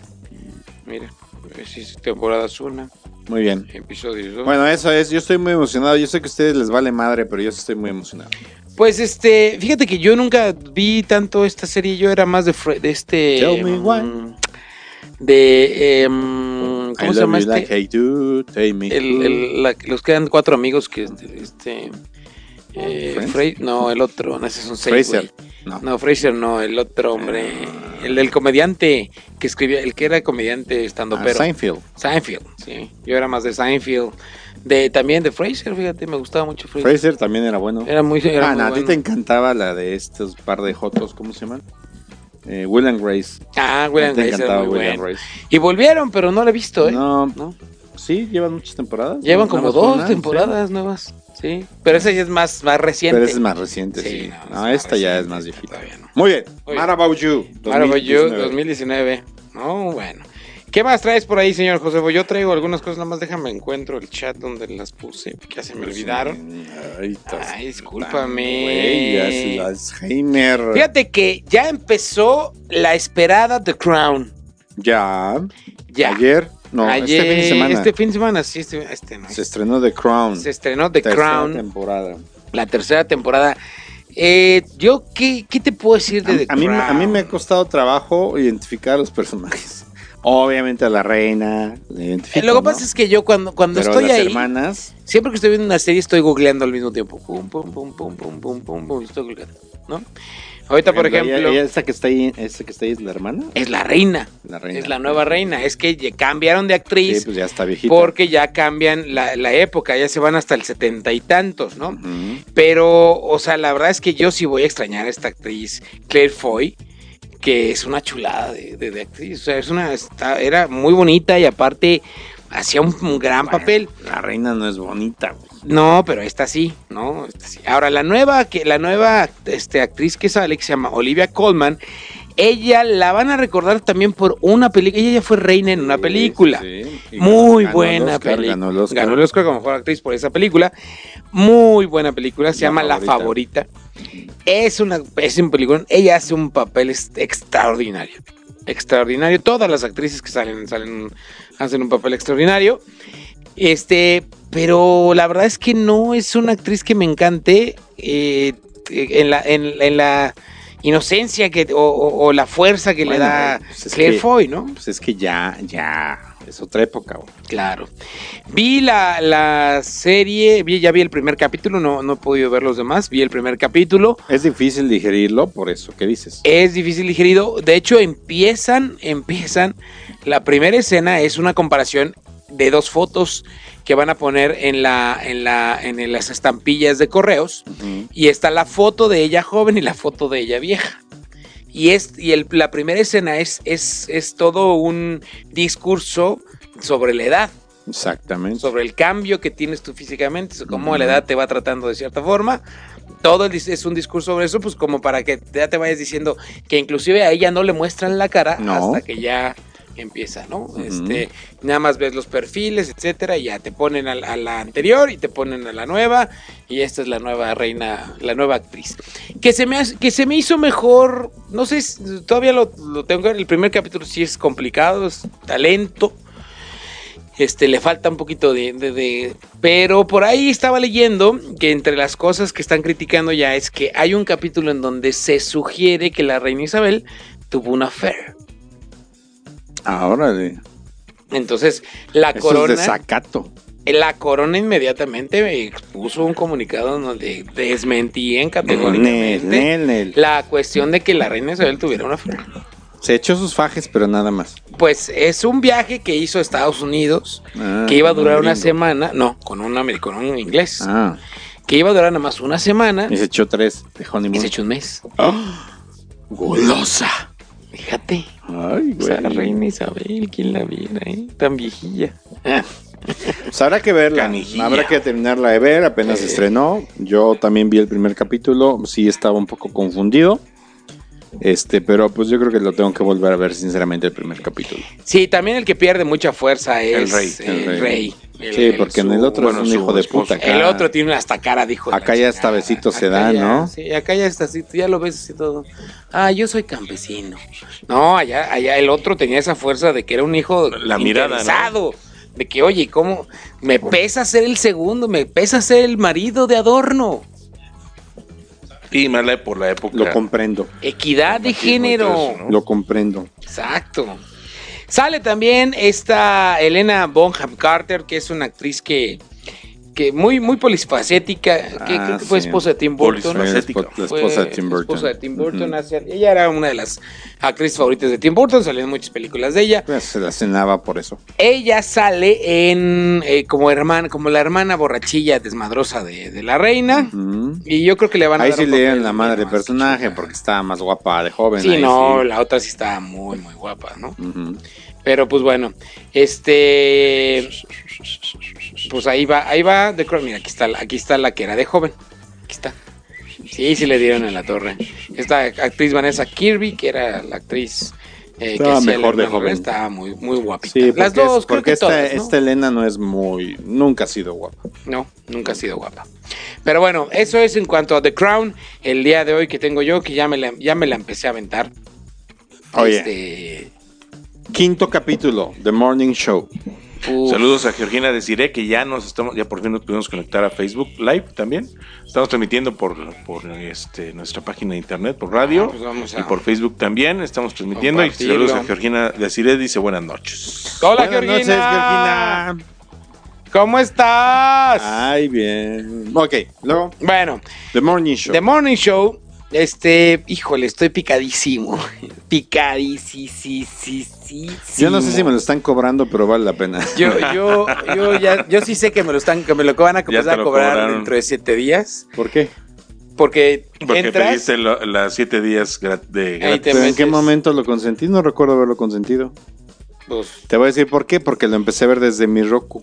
mira. Es temporadas 1, Muy bien. episodios 2. Bueno, eso es. Yo estoy muy emocionado. Yo sé que a ustedes les vale madre, pero yo estoy muy emocionado. Pues este, fíjate que yo nunca vi tanto esta serie, yo era más de, de este... Tell me why. De... I ¿Cómo se love llama este? like I do. El, el- la- los quedan cuatro amigos que este... este eh. Frey- no, el otro, no, ese es un seis, Fraser. No. No, Fraser no, el otro hombre, el del comediante que escribía, el que era comediante estando Ah, pero Seinfeld. Seinfeld, sí. Yo era más de Seinfeld, de también de Fraser, fíjate, me gustaba mucho Fraser. Fraser también era bueno. Era muy, era ah, muy no, a ti te encantaba la de estos par de jotos, ¿cómo se llaman? Eh, Will and Grace. Ah, William te Grace encantaba Will and. Grace. Y volvieron, pero no lo he visto, ¿eh? No, ¿No? sí, llevan muchas temporadas. Llevan como dos una, temporadas nuevas, sí. Pero esa ya es más, más reciente. Pero esa es más reciente, sí. Sí, No, no, es más esta ya es más viejita. no. Muy bien. Muy bien. About You. Ahora voy yo, 2019. 2019. No, bueno. ¿Qué más traes por ahí, señor José? Yo traigo algunas cosas, nada más déjame encuentro el chat donde las puse, que ya se me olvidaron. Ay, estás- Ay, discúlpame. Güey, ya es el Alzheimer. Fíjate que ya empezó la esperada The Crown. Ya. Ya. Ayer. No, Ayer- este fin de semana. Este fin de semana, sí, este, este no. Se estrenó The Crown. Se estrenó The tercera Crown, temporada. la tercera temporada. Eh, yo, ¿qué, ¿qué te puedo decir de The A, mí, Crown? a mí me ha costado trabajo identificar a los personajes. Obviamente a la reina. la Lo que ¿no? pasa es que yo cuando, cuando Pero estoy las ahí, hermanas. siempre que estoy viendo una serie estoy googleando al mismo tiempo. Pum, pum, pum, pum, pum, pum, pum, pum, estoy googleando, ¿no? Ahorita, por ejemplo, ella- ella- esta que está ahí, esta que está ahí es la hermana. es la reina. La reina. Es la nueva reina. Es que cambiaron de Sí, actriz pues ya está viejita. porque ya cambian la, la época, ya se van hasta el setenta y tantos, ¿no? Pero, o sea, la verdad es que yo sí voy a extrañar a esta actriz, Claire Foy, que es una chulada de, de- de actriz. O sea, es una, está- era muy bonita y aparte hacía un, un gran Bueno, papel. La reina no es bonita, güey. No, pero esta sí, ¿no? Esta sí. Ahora, la nueva, que, la nueva este, actriz que sale, que se llama Olivia Colman, ella la van a recordar también por una película. Ella ya fue reina en una película. sí, sí. Y Muy ganó buena película. Ganó el Oscar. Ganó el Oscar como mejor actriz por esa película. Muy buena película. Se La llama La favorita. Es una, es un película. Ella hace un papel extraordinario. Extraordinario. Todas las actrices que salen, salen, hacen un papel extraordinario. Este, pero la verdad es que no es una actriz que me encante. eh, en la, en, en la inocencia que, o, o- o la fuerza que le da pues es Claire que- Foy, ¿no? Pues es que ya, ya, es otra época, güey. Claro. Vi la, la serie, vi, ya vi el primer capítulo, no, no he podido ver los demás, vi el primer capítulo. Es difícil digerirlo, por eso, ¿qué dices? Es difícil digerido. De hecho, empiezan, empiezan. La primera escena es una comparación de dos fotos que van a poner en la, en la, en las estampillas de correos. Ujú. Y está la foto de ella joven y la foto de ella vieja. Y, es, y el- la primera escena es, es, es todo un discurso sobre la edad. Exactamente. sobre el cambio que tienes tú físicamente, cómo la edad te va tratando de cierta forma. Todo es un discurso sobre eso, pues como para que ya te vayas diciendo que inclusive a ella no le muestran la cara No. hasta que ya empieza, ¿no? Este, nada más ves los perfiles, etcétera, y ya te ponen a, la- a la anterior y te ponen a la nueva, y esta es la nueva reina, la nueva actriz. Que se me, que se me hizo mejor, no sé, todavía lo, lo tengo, el primer capítulo sí es complicado, es talento, este, le falta un poquito de, de- de- Pero por ahí estaba leyendo que entre las cosas que están criticando ya es que hay un capítulo en donde se sugiere que la reina Isabel tuvo una affair. Ahora de. Entonces, la Eso es corona, desacato. la corona inmediatamente expuso un comunicado donde desmentían categóricamente nel, nel. la cuestión de que la reina Isabel tuviera una affair. Se echó sus fajes, pero nada más. Pues es un viaje que hizo a Estados Unidos, Ah, que iba a durar una semana, no, con un americano, un inglés. Ah, que iba a durar nada más una semana y se echó tres de y honeymoon. se echó un mes. ¡Ah! Golosa. Fíjate. Ay, O sea, güey. reina Isabel, ¿quién la viera, eh? Tan viejilla. Pues habrá que verla. Canijilla. Habrá que terminarla de ver. Apenas estrenó. Yo también vi el primer capítulo. Sí estaba un poco confundido. Este, pero pues yo creo que lo tengo que volver a ver sinceramente el primer capítulo. Sí, también el que pierde mucha fuerza es El rey, el el rey. rey. El- Sí, el- porque en su- el otro bueno, es un hijo de puta. El acá. otro tiene hasta cara, dijo. Acá ya hasta besitos se ya- ¿no? Sí, acá ya está así, ya lo ves así todo. Ah, yo soy campesino. No, allá, allá el otro tenía esa fuerza de que era un hijo La mirada, ¿no? De que, oye, ¿cómo? Me pesa ser el segundo, me pesa ser el marido de adorno. Y más la- por la época. Lo comprendo. Equidad de género. todo eso, ¿no? Lo comprendo. Exacto. Sale también esta Elena Bonham Carter, que es una actriz que, que muy, muy polifacética, que Ah, creo que fue sí. esposa de Tim Burton. La esposa de Tim Burton. esposa de Tim Burton. Ella era una de las actrices favoritas de Tim Burton, salieron muchas películas de ella. Pues se la cenaba por eso. Ella sale en eh, como hermana, como la hermana borrachilla desmadrosa de, de la reina. Y yo creo que le van a Ahí dar sí le dieron la madre del más personaje chica. porque estaba más guapa de joven. Sí, ahí no, sí. la otra sí estaba muy, muy guapa, ¿no? Pero pues bueno, este. Pues ahí va, ahí va The Crown. Mira, aquí está, la- aquí está la que era de joven. Aquí está. Sí, sí le dieron en la torre. Esta actriz Vanessa Kirby, que era la actriz eh, que Estaba hacía mejor de joven. Estaba muy, muy guapita. Sí, Las dos, es- creo porque que esta, todas, ¿no? esta Elena no es muy. Nunca ha sido guapa. No, nunca ha sido guapa. Pero bueno, eso es en cuanto a The Crown. El día de hoy que tengo yo, que ya me la, ya me la empecé a aventar. Oye. Este, Quinto capítulo, The Morning Show. Uf, Saludos a Georgina Desiré, que ya nos estamos, ya por fin nos pudimos conectar a Facebook Live también. Estamos transmitiendo por, por este, nuestra página de internet, por radio Ah, pues vamos a- y por Facebook también. Estamos transmitiendo. Y saludos a Georgina Desiré, dice buenas noches. Hola, Buenas Georgina. noches, Georgina. ¿Cómo estás? Ay, bien. Ok, luego, Bueno, The Morning Show. The Morning Show. Este, híjole, estoy picadísimo. (laughs) Picadísimo. Yo no sé si me lo están cobrando, pero vale la pena. (laughs) Yo, yo, yo ya, yo sí sé que me lo están, que me lo van a comenzar a cobrar cobraron. dentro de siete días. ¿Por qué? Porque, Porque entras, pediste las siete días de gratis. te ¿Pero en qué momento lo consentí? No recuerdo haberlo consentido. pues, Te voy a decir por qué, porque lo empecé a ver desde mi Roku.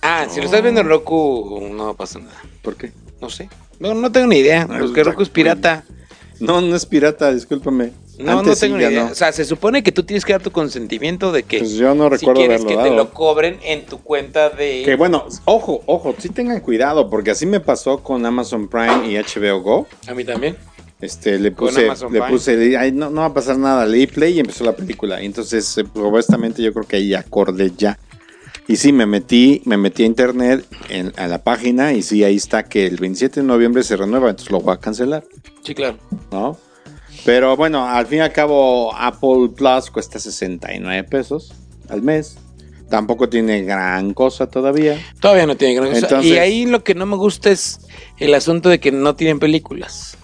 ah, si lo estás viendo en Roku, no pasa nada. ¿Por qué? No sé. No, no tengo ni idea. Porque está Roku es pirata. No, no es pirata, discúlpame. No, Antes no tengo sí, ni idea. no. O sea, se supone que tú tienes que dar tu consentimiento de que Pues yo no si recuerdo quieres haberlo que te lo cobren en tu cuenta de... Que bueno, ojo, ojo, sí tengan cuidado, porque así me pasó con Amazon Prime y HBO Go. A mí también. Este, le puse, le Prime. puse, ay, no, no va a pasar nada, leí play y empezó la película. Entonces, eh, supuestamente yo creo que ahí acordé ya. Y sí, me metí, me metí a internet, en, a la página, y sí, ahí está que el 27 de noviembre se renueva, entonces lo voy a cancelar, Sí, claro. ¿no? Pero bueno, al fin y al cabo, Apple Plus cuesta 69 pesos al mes. Tampoco tiene gran cosa todavía. Todavía no tiene gran cosa. Entonces- Y ahí lo que no me gusta es el asunto de que no tienen películas.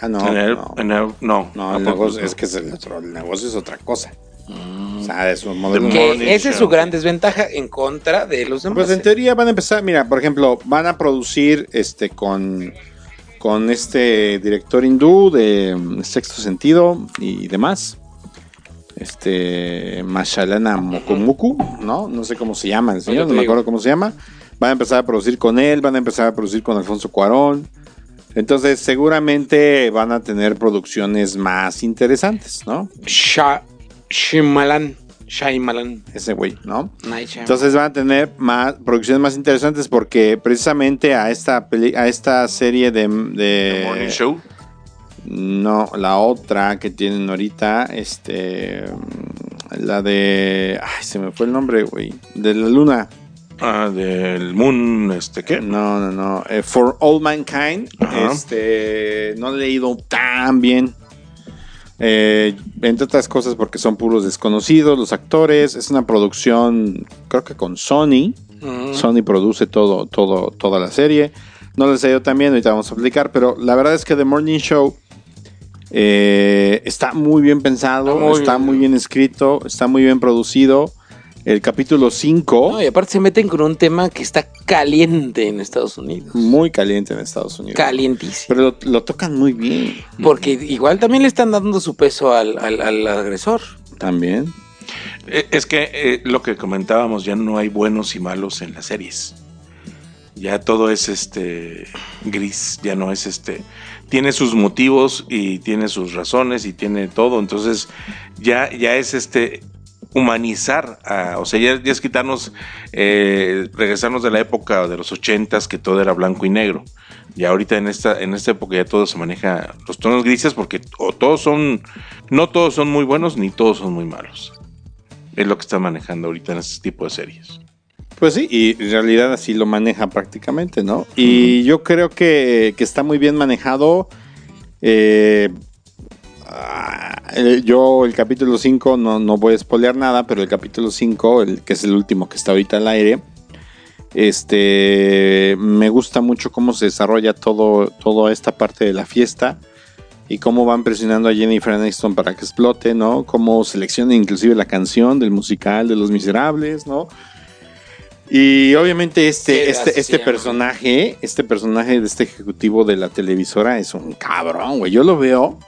Ah, no, En el- no. en el- no, No, el negocio, no. es que es el, otro- el negocio es otra cosa. O sea, es un modelo. The Que esa es su gran desventaja en contra de los demás. Pues en teoría van a empezar, mira, por ejemplo, van a producir este con, con este director hindú de mm, Sexto Sentido y demás. Este Mashalana Mokumuku, ¿no? No sé cómo se llama el señor, te no me acuerdo cómo se llama. Van a empezar a producir con él, van a empezar a producir con Alfonso Cuarón. Entonces, seguramente van a tener producciones más interesantes, ¿no? Sha Shyamalan. Shyamalan. Ese güey, ¿no? Night. Entonces van a tener más producciones más interesantes porque precisamente a esta peli- a esta serie de, de- The Morning Show. no la otra que tienen ahorita este la de ay se me fue el nombre güey de la luna Ah, del Moon, este, ¿qué? no no no eh, For All Mankind Ajá. este no he leído tan bien Eh, entre otras cosas porque son puros desconocidos los actores es una producción creo que con Sony Mm. Sony produce todo, todo, toda la serie. No les ha ido tan bien, ahorita vamos a explicar, pero la verdad es que The Morning Show eh, está muy bien pensado, Está muy está bien. muy bien escrito, está muy bien producido. El capítulo 5, No, y aparte se meten con un tema que está caliente en Estados Unidos. muy caliente en Estados Unidos. Calientísimo. Pero lo, lo tocan muy bien Porque igual también le están dando su peso al, al- al agresor. también. Eh, Es que eh, lo que comentábamos, ya no hay buenos y malos en las series. Ya todo es este gris, ya no es este. Tiene sus motivos y tiene sus razones y tiene todo. Entonces, ya, ya es este humanizar, a- o sea, ya, ya es quitarnos, eh, regresarnos de la época de los ochentas que todo era blanco y negro. Y ahorita en esta, en esta época ya todo se maneja los tonos grises porque o todos son, no todos son muy buenos ni todos son muy malos. Es lo que está manejando ahorita en este tipo de series. Pues sí, y en realidad así lo maneja prácticamente, ¿no? Y yo creo que, que está muy bien manejado. Eh, yo el capítulo 5, no, no voy a spoilear nada, pero el capítulo 5, el, que es el último que está ahorita al aire, este, me gusta mucho cómo se desarrolla todo, toda esta parte de la fiesta y cómo van presionando a Jennifer Aniston para que explote, ¿no? Cómo selecciona inclusive la canción del musical de Los Miserables, ¿no? Y obviamente este, este, este personaje, este personaje de este ejecutivo de la televisora es un cabrón, güey. Yo lo veo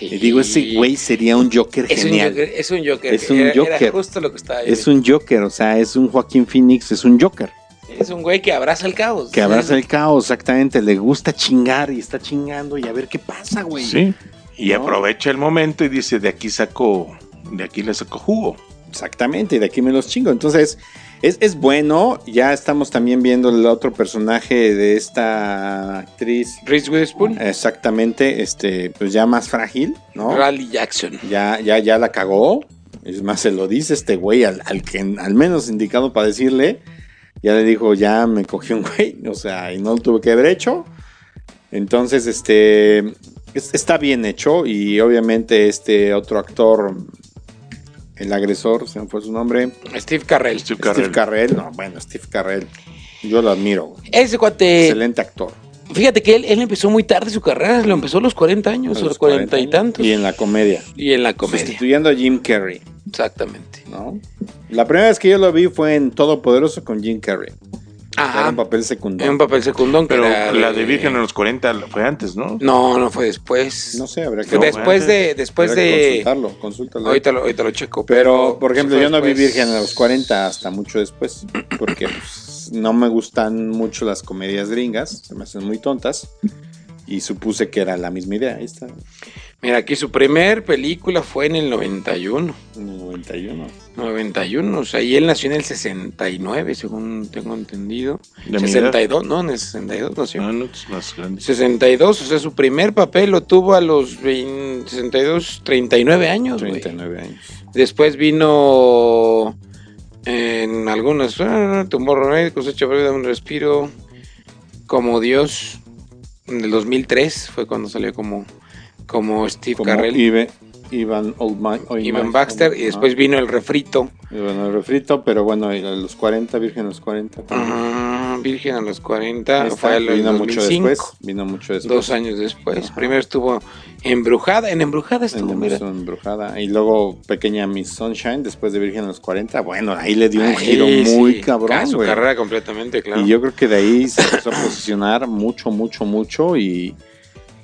y digo, ese güey sería un Joker es un genial. Joker, es un Joker. Es un Era- era Joker. justo lo que estaba Es un Joker, o sea, es un Joaquín Phoenix, es un Joker. Es un güey que abraza el caos. Que abraza el caos, exactamente. Le gusta chingar y está chingando y a ver qué pasa, güey. Sí. Y ¿No? aprovecha el momento y dice, de aquí saco, de aquí le saco jugo. Exactamente, y de aquí me los chingo. Entonces, es, es bueno. Ya estamos también viendo el otro personaje de esta actriz. Reese Witherspoon. Exactamente, este, pues ya más frágil, ¿no? Raleigh Jackson. Ya, ya, ya la cagó. Es más, se lo dice este güey al, al que al menos indicado para decirle. Ya le dijo, ya me cogió un güey. (laughs) O sea, y no lo tuve que haber hecho. Entonces, este. es- está bien hecho. Y obviamente, este otro actor. El agresor, se me fue su nombre. Steve Carrell. Steve Steve Carell. Carrell. No, bueno, Steve Carrell. Yo lo admiro. Ese cuate. Excelente actor. Fíjate que él, él empezó muy tarde su carrera. Lo empezó a los 40 años, A o los los 40 y 40 tantos. Y en la comedia. Y en la comedia. Sustituyendo a Jim Carrey. Exactamente. ¿no? La primera vez que yo lo vi fue en Todopoderoso con Jim Carrey. Era un papel En secundario. un papel secundón. Pero era la de Virgen en los 40 fue antes, ¿no? No, no fue después. No sé, habrá que, No, después de. Después de. consultarlo, consúltalo. Ahorita lo, ahorita lo checo. Pero, por ejemplo, yo no vi. Virgen a los 40 hasta mucho después, porque pues, no me gustan mucho las comedias gringas, se me hacen muy tontas, y supuse que era la misma idea. Ahí está, Mira, aquí su primer película fue en el 91. en el 91. 91, o sea, y él nació en el 69, según tengo entendido. ¿De mi 62, no, en el 62 nació. Ah, no, es más grande. 62, o sea, su primer papel lo tuvo a los 20 62, 39 años, güey. 39 años. Después vino en algunas, ah, Tomorrow cosecha verde, un respiro, como Dios, en el 2003 fue cuando salió como, como Steve Como Carrell, Ivan Oldman, Ivan Baxter, y después vino el refrito. Ivan el refrito, pero bueno, a los 40, Virgen a los 40. también. Ah, Virgen a los 40, Ahí está, fue en el vino mucho 2005, después. Vino mucho después. dos años después. Ajá. Primero estuvo Embrujada, en Embrujada En estuvo. Misión embrujada. Y luego Pequeña Miss Sunshine, después de Virgen a los 40. Bueno, ahí le dio un Ahí giro sí, muy cabrón, ca- Su carrera completamente, claro. Y yo creo que de ahí se empezó a posicionar mucho, mucho, mucho. Y,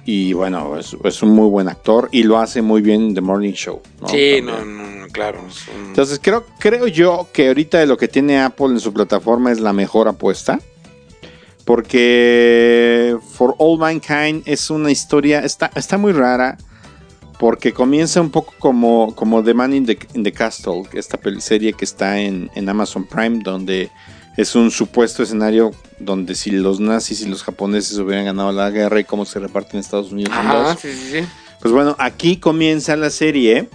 y bueno, es, es un muy buen actor y lo hace muy bien en The Morning Show. ¿no? sí, no, no, claro. un- Entonces creo, creo yo que ahorita de lo que tiene Apple en su plataforma es la mejor apuesta. Porque For All Mankind es una historia, está, está muy rara. Porque comienza un poco como, como The Man in the, in the Castle, esta serie que está en, en Amazon Prime, donde es un supuesto escenario donde si los nazis y los japoneses hubieran ganado la guerra y cómo se reparten Estados Unidos en Ajá, dos. sí, sí, sí. Pues bueno, aquí comienza la serie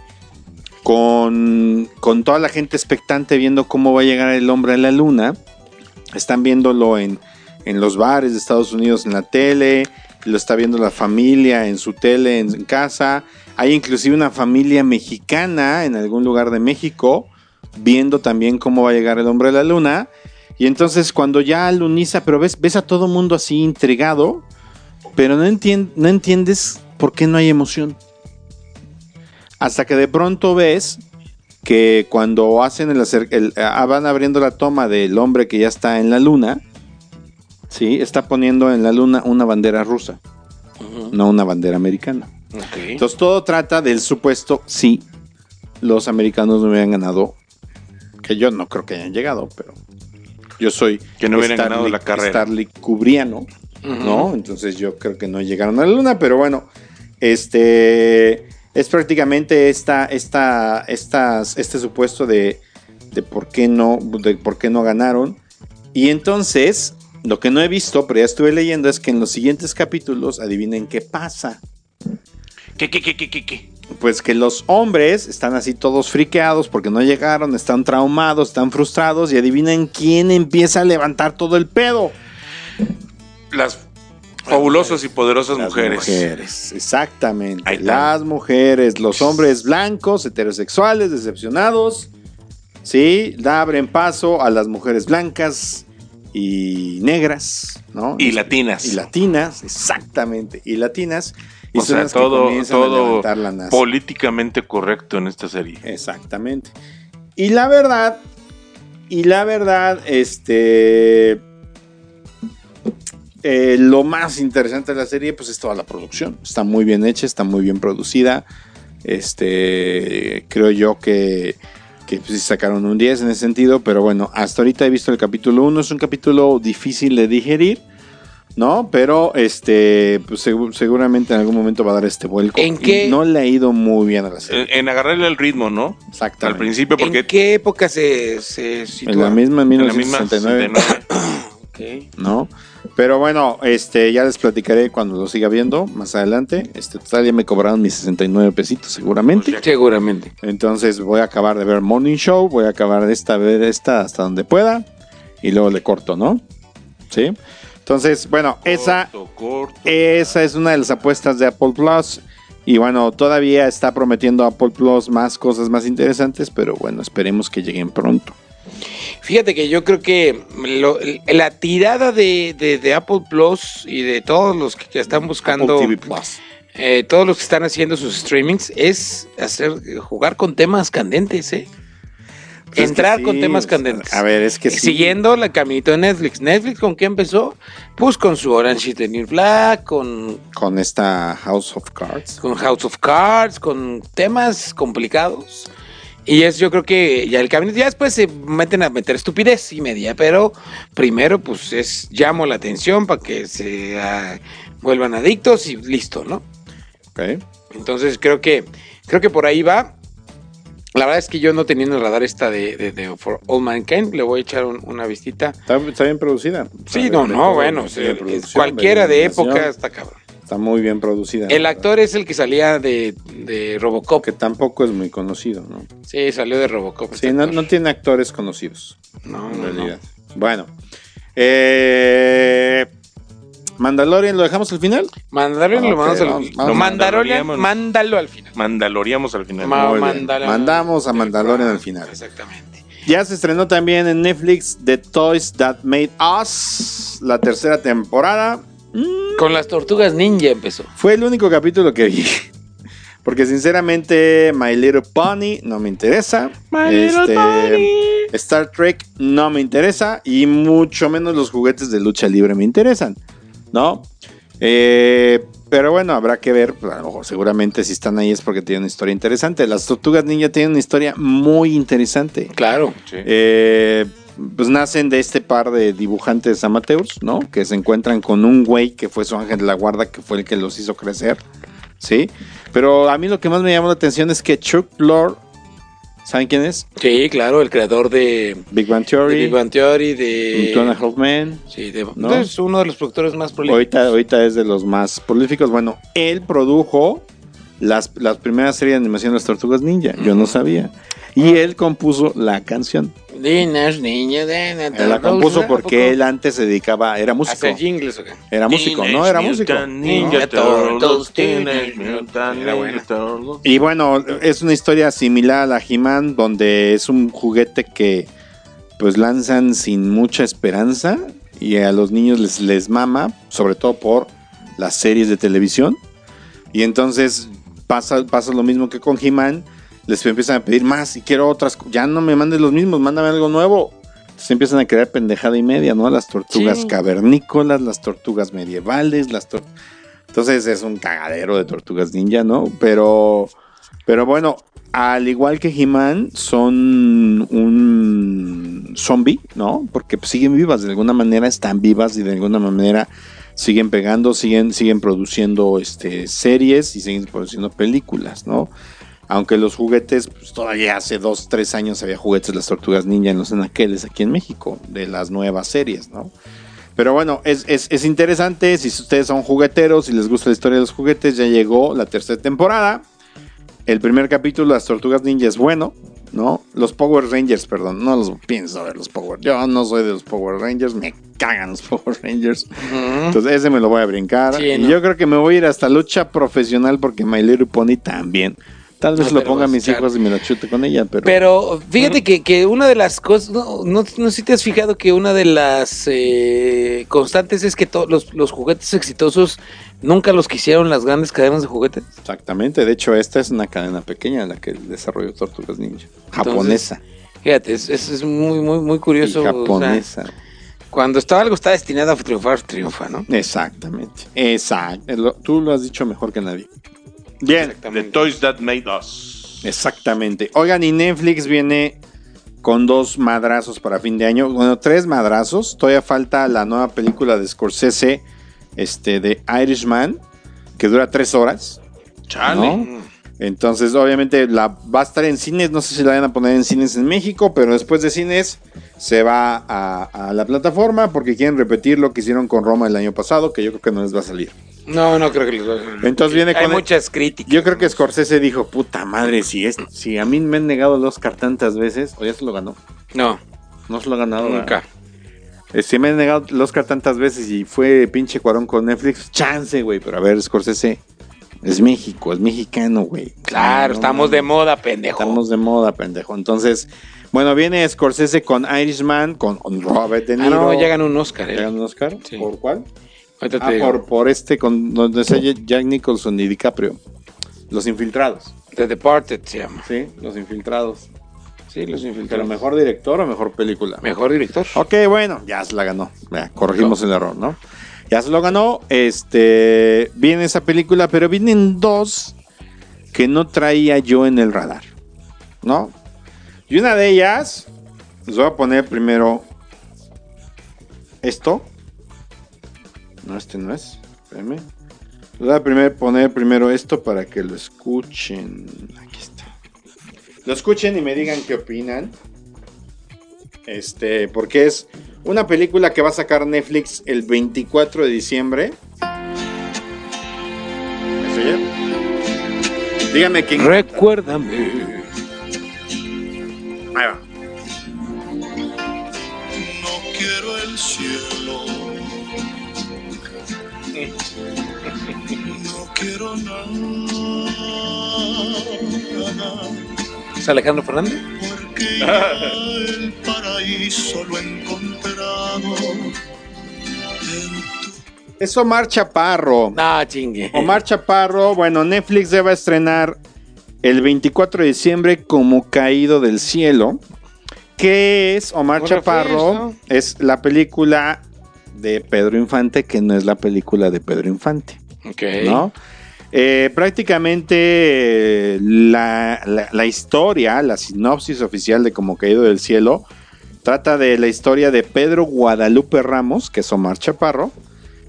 con, con toda la gente expectante viendo cómo va a llegar el hombre a la luna. Están viéndolo en, en los bares de Estados Unidos, en la tele. Lo está viendo la familia en su tele, en, en casa. Hay inclusive una familia mexicana en algún lugar de México viendo también cómo va a llegar el hombre a la luna. Y entonces cuando ya aluniza, pero ves, ves a todo mundo así intrigado, pero no, entien- no entiendes por qué no hay emoción. Hasta que de pronto ves que cuando hacen el, el- ah, van abriendo la toma del hombre que ya está en la luna, sí, está poniendo en la luna una bandera rusa, no una bandera americana. Entonces todo trata del supuesto si los americanos no hubieran ganado Que yo no creo que hayan llegado, pero yo soy Que no hubieran ganado la carrera. Starly Kubriano, ¿no? Entonces yo creo que no llegaron a la luna, pero bueno, este es prácticamente esta, esta, estas, este supuesto de, de por qué no, de por qué no ganaron. Y entonces, lo que no he visto, pero ya estuve leyendo, es que en los siguientes capítulos, adivinen qué pasa. ¿Qué, qué, qué, qué, qué, qué? Pues que los hombres están así todos friqueados porque no llegaron, están traumados, están frustrados y adivinen quién empieza a levantar todo el pedo. Las fabulosas y poderosas Las mujeres. mujeres, exactamente. Las mujeres, los hombres blancos, heterosexuales, decepcionados, sí, da- abren paso a las mujeres blancas y negras, ¿no? Y latinas. Y latinas, exactamente, y latinas. Y o son sea, las que todo, a todo levantar la NASA. políticamente correcto en esta serie. Exactamente. Y la verdad, y la verdad, este. eh, lo más interesante de la serie, pues es toda la producción. Está muy bien hecha, está muy bien producida. Este. Creo yo que. Que pues, sí sacaron un 10 en ese sentido, pero bueno, hasta ahorita he visto el capítulo 1. Es un capítulo difícil de digerir, ¿no? Pero este, pues segu- seguramente en algún momento va a dar este vuelco. ¿En qué- No le ha ido muy bien a la serie. En, en agarrarle el ritmo, ¿no? Exactamente. Al principio, porque ¿En qué época se, se sitúa? En la misma, en en la misma 1969, 69. Ok. ¿no? Pero bueno, este, ya les platicaré cuando lo siga viendo más adelante. Este, total, ya me cobraron mis 69 pesitos seguramente. Pues Seguramente. Entonces voy a acabar de ver Morning Show, voy a acabar de esta, ver esta hasta donde pueda y luego le corto, ¿no? ¿Sí? Entonces, bueno, esa, corto. esa es una de las apuestas de Apple Plus. Y bueno, todavía está prometiendo Apple Plus más cosas más interesantes, pero bueno, esperemos que lleguen pronto. Fíjate que yo creo que lo- la tirada de, de- de Apple Plus y de todos los que están buscando, Apple TV Plus. eh, todos los que están haciendo sus streamings, es hacer jugar con temas candentes, ¿eh? Pues Entrar sí, con temas candentes. A ver, es que sí. Siguiendo la caminito de Netflix. Netflix, ¿con qué empezó? Pues con su Orange is the New Black, con, con esta House of Cards. con House of Cards, con temas complicados. Y es, yo creo que ya el caminito, ya después se meten a meter estupidez y media, pero primero, pues es llamo la atención para que se ah, vuelvan adictos y listo, ¿no? Ok. Entonces creo que, creo que por ahí va. La verdad es que yo no teniendo el radar esta de, de, de For All Mankind, le voy a echar un- una vistita. Está, está bien producida. Sí, no, no, bueno, sí, cualquiera de época está cabrón. Está muy bien producida. El actor es el que salía de, de Robocop. Que tampoco es muy conocido, ¿no? Sí, salió de Robocop. Sí, este no, actor. no tiene actores conocidos, no, en no, no. realidad. Bueno. Eh, Mandalorian, ¿lo dejamos al final? Mandalorian lo mandamos al final. Mandalorian, mándalo al final. Mandaloriamos al final. Mandamos a Mandalorian al final. Exactamente. Ya se estrenó también en Netflix The Toys That Made Us, la tercera temporada. Con las tortugas ninja empezó. Fue el único capítulo que vi. (laughs) Porque sinceramente, My Little Pony no me interesa. Este, Star Trek no me interesa. Y mucho menos los juguetes de lucha libre me interesan. ¿No? Eh, pero bueno, habrá que ver. pues, seguramente si están ahí es porque tienen una historia interesante. Las tortugas ninja tienen una historia muy interesante. Claro. Sí. Eh, pues nacen de este par de dibujantes amateurs, ¿no? Que se encuentran con un güey que fue su ángel de la guarda, que fue el que los hizo crecer, ¿sí? Pero a mí lo que más me llamó la atención es que Chuck Lorre, ¿saben quién es? Sí, claro, el creador de, Big Bang de Theory, Big Bang Theory, de... Half Men. Sí, de, ¿No? es uno de los productores más prolíficos. Ahorita, ahorita es de los más prolíficos. Bueno, él produjo las, las primeras series de animación de las Tortugas Ninja. Yo no sabía. Y él compuso la canción. Dinas, niña, de Él la compuso porque él antes se dedicaba, era músico. Hacer jingles, ¿o qué? Era músico, ¿no? Era músico. Y bueno, es una historia similar a la He-Man, donde es un juguete que pues lanzan sin mucha esperanza y a los niños les, les mama, sobre todo por las series de televisión. Y entonces pasa, pasa lo mismo que con He-Man, les empiezan a pedir más y quiero otras, ya no me mandes los mismos, mándame algo nuevo. Entonces empiezan a crear pendejada y media, ¿no? Las tortugas Sí. cavernícolas, las tortugas medievales, las tortugas... Entonces es un cagadero de tortugas ninja, ¿no? Pero, pero bueno, al igual que He-Man, son un zombie, ¿no? Porque pues, siguen vivas, de alguna manera están vivas y de alguna manera siguen pegando, siguen, siguen produciendo este, series y siguen produciendo películas, ¿no? Aunque los juguetes, pues todavía hace dos, tres años había juguetes de las tortugas ninja en los anaqueles aquí en México, de las nuevas series, ¿no? Pero bueno, es, es, es interesante, si ustedes son jugueteros y les gusta la historia de los juguetes, ya llegó la tercera temporada. El primer capítulo, las tortugas ninja, es bueno, ¿no? Los Power Rangers, perdón, no los pienso ver los Power. Yo no soy de los Power Rangers, me cagan los (laughs) Power Rangers. Entonces ese me lo voy a brincar. Sí, y yo creo que me voy a ir hasta lucha profesional porque My Little Pony también. Tal vez No, lo ponga a mis hijos y me lo chute con ella, pero... Pero fíjate que, que una de las cosas, no, no, no sé si te has fijado que una de las eh, constantes es que los, los juguetes exitosos nunca los quisieron las grandes cadenas de juguetes. Exactamente, de hecho esta es una cadena pequeña la que desarrolló Tortugas Ninja. Japonesa. Fíjate, es, es, muy, muy, muy y curioso. o sea, japonesa. cuando está algo está destinado a triunfar, triunfa, ¿no? Exactamente. Exacto. Tú lo has dicho mejor que nadie. Bien. The Toys That Made Us. Exactamente. Oigan, y Netflix viene con dos madrazos para fin de año. Bueno, tres madrazos. Todavía falta la nueva película de Scorsese, este, de Irishman, que dura tres horas. Chale. ¿no? Entonces, obviamente, la, va a estar en cines. No sé si la van a poner en cines en México, pero después de cines se va a, a la plataforma porque quieren repetir lo que hicieron con Roma el año pasado, que yo creo que no les va a salir. No, no creo que les Entonces viene Hay con- muchas críticas. Yo creo que Scorsese dijo, puta madre, si, es, si a mí me han negado el Oscar tantas veces, o ya se lo ganó. No, No se lo ha ganado. nunca. Eh, Si me han negado el Oscar tantas veces y fue pinche cuarón con Netflix, chance, güey. Pero a ver, Scorsese es México, es mexicano, güey. Claro, No, estamos no, de moda, pendejo. Estamos de moda, pendejo. Entonces, bueno, viene Scorsese con Irishman, con Robert De Ah, Niro. no, ya ganó un Oscar. ¿Ya eh. ganó un Oscar? Sí. ¿Por cuál? Ah, por, por este, con donde sale Jack Nicholson y DiCaprio. Los Infiltrados. The Departed se llama. Sí, Los Infiltrados. Sí, los Pero infiltrados. mejor director o mejor película. Mejor director. Ok, bueno, ya se la ganó. Ya, corregimos el error, ¿no? Ya se lo ganó. Este. Viene esa película, pero vienen dos que no traía yo en el radar. ¿No? Y una de ellas. Les voy a poner primero. Esto. No, este no es. Espérame. Les voy a poner primero esto para que lo escuchen. Aquí está. Lo escuchen y me digan qué opinan. Este, porque es una película que va a sacar Netflix el 24 de diciembre. ¿Me oyen? Díganme quién. Recuérdame. Ahí va. No quiero el cielo. No quiero nada. ¿Es Alejandro Fernández? Porque ya el paraíso lo he Es Omar Chaparro. No, chingue. Omar Chaparro, bueno, Netflix debe estrenar el 24 de diciembre como Caído del Cielo. ¿Qué es Omar Un Chaparro? Es la película de Pedro Infante, que no es la película de Pedro Infante. Ok. ¿no? Eh, prácticamente eh, la, la- la historia, la sinopsis oficial de Como Caído del Cielo, trata de la historia de Pedro Guadalupe Ramos, que es Omar Chaparro,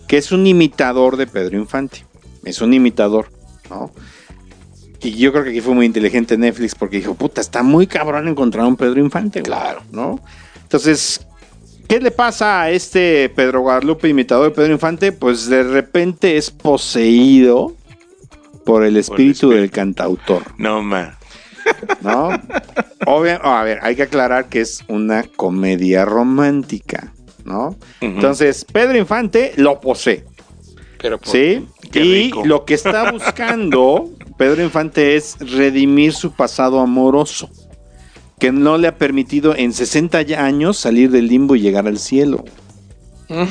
que es un imitador de Pedro Infante. Es un imitador, ¿no? Y yo creo que aquí fue muy inteligente Netflix porque dijo, puta, está muy cabrón encontrar un Pedro Infante. güey", Claro. ¿No? Entonces, ¿Qué le pasa a este Pedro Guadalupe, imitador de Pedro Infante? Pues de repente es poseído por el espíritu del cantautor, No, ma. ¿No? Obvia- a ver, hay que aclarar que es una comedia romántica, ¿no? Entonces, Pedro Infante lo posee, Pero por- ¿sí? Qué y rico. lo que está buscando (laughs) Pedro Infante es redimir su pasado amoroso, que no le ha permitido en 60 ya años salir del limbo y llegar al cielo.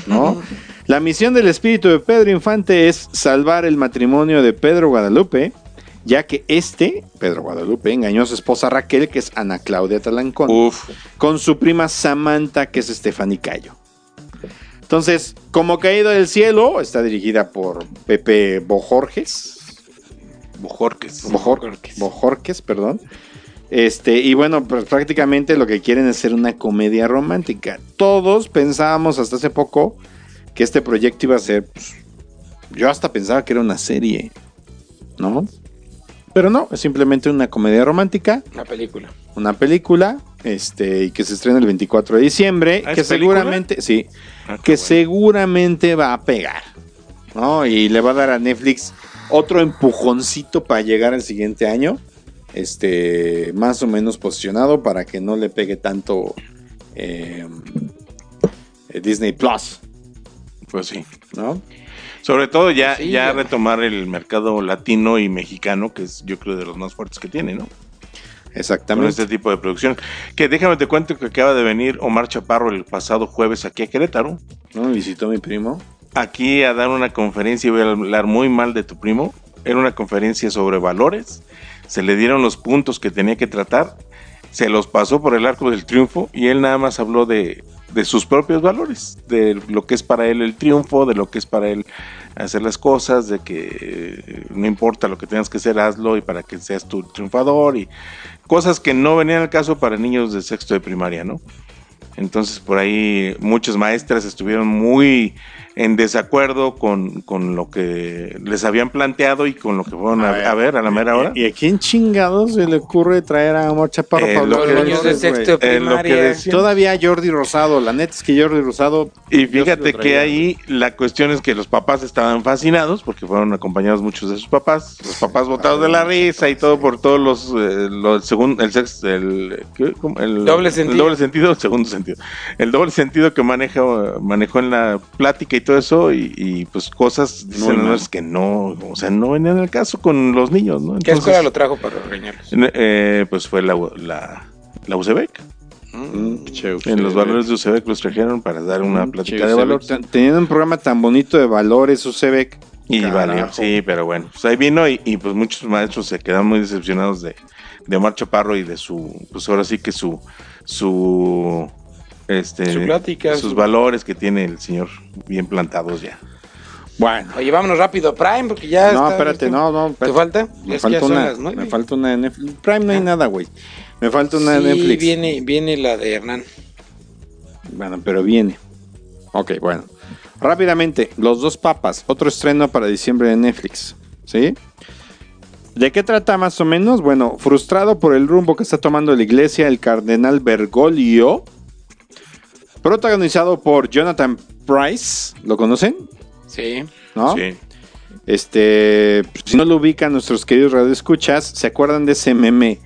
¿no? (laughs) La misión del espíritu de Pedro Infante es salvar el matrimonio de Pedro Guadalupe, ya que este, Pedro Guadalupe, engañó a su esposa Raquel, que es Ana Claudia Talancón, Uf. con su prima Samantha, que es Stephanie Cayo. Entonces, como caído del cielo, está dirigida por Pepe Bojorges. Bojorques. Bojorques. Bojorques, perdón. Este, y bueno, pues prácticamente lo que quieren es hacer una comedia romántica. Todos pensábamos hasta hace poco que este proyecto iba a ser. pues, yo hasta pensaba que era una serie, ¿no? Pero no, es simplemente una comedia romántica, Una película. una película, este, y que se estrena el 24 de diciembre, ¿Ah, que película? seguramente, sí, Ah, que bueno. seguramente va a pegar, ¿no? Y le va a dar a Netflix otro empujoncito para llegar al siguiente año, este, más o menos posicionado para que no le pegue tanto eh, eh, Disney Plus, Pues sí. ¿no? Sobre todo ya, Sí, ya ya. retomar el mercado latino y mexicano, que es yo creo de los más fuertes que tiene, ¿no? Con Exactamente. este tipo de producción. Que déjame te cuento que acaba de venir Omar Chaparro el pasado jueves aquí a Querétaro. ¿No me visitó mi primo? Aquí a dar una conferencia y voy a hablar muy mal de tu primo. Era una conferencia sobre valores. Se le dieron los puntos que tenía que tratar. Se los pasó por el arco del triunfo y él nada más habló de, de sus propios valores, de lo que es para él el triunfo, de lo que es para él hacer las cosas, de que eh, no importa lo que tengas que hacer, hazlo y para que seas tu triunfador y cosas que no venían al caso para niños de sexto de primaria, ¿no? Entonces por ahí muchas maestras estuvieron muy en desacuerdo con, con lo que les habían planteado y con lo que fueron a, a ver a la mera hora. ¿Y a quién chingados se le ocurre traer a Omar Chaparro Eh, para de Los niños de sexto de Eh, lo que primaria. decía. Todavía Jordi Rosado, la neta es que Jordi Rosado. Y fíjate que ahí la cuestión es que los papás estaban fascinados porque fueron acompañados muchos de sus papás, los papás botados de la risa y todo por todos los, eh, los segundo, el sexto, el, el Doble el sentido. doble sentido, el segundo sentido, el doble sentido que maneja, manejó en la plática y todo eso y, y, pues cosas maestros que no, o sea, no venían al caso con los niños, ¿no? ¿Qué escuela lo trajo para regañarlos? eh, pues fue la, la, la UCEBEC. Mm, che, En los valores de UCEBEC los trajeron para dar una Mm, plática che, de tan- Teniendo un programa tan bonito de valores, Ucebek. Y Carajo. valió, sí, pero bueno, pues ahí vino y, y, pues muchos maestros se quedan muy decepcionados de, de Omar Chaparro y de su, pues ahora sí que su, su, este, Su plática, sus su- valores que tiene el señor bien plantados ya. Bueno. Oye, vámonos rápido a Prime porque ya. No, está- espérate, no, no. ¿Te falta? Me Es falta, una, me falta una de Netflix. Prime no hay nada, güey. Me falta una de Sí, Netflix. viene, viene la de Hernán. Bueno, pero viene. Ok, bueno. Rápidamente, Los Dos Papas, otro estreno para diciembre de Netflix. ¿Sí? ¿De qué trata más o menos? Bueno, frustrado por el rumbo que está tomando la iglesia, el cardenal Bergoglio, protagonizado por Jonathan Price, ¿lo conocen? Sí. ¿No? Sí. Este, si no lo ubican nuestros queridos radioescuchas, ¿se acuerdan de ese meme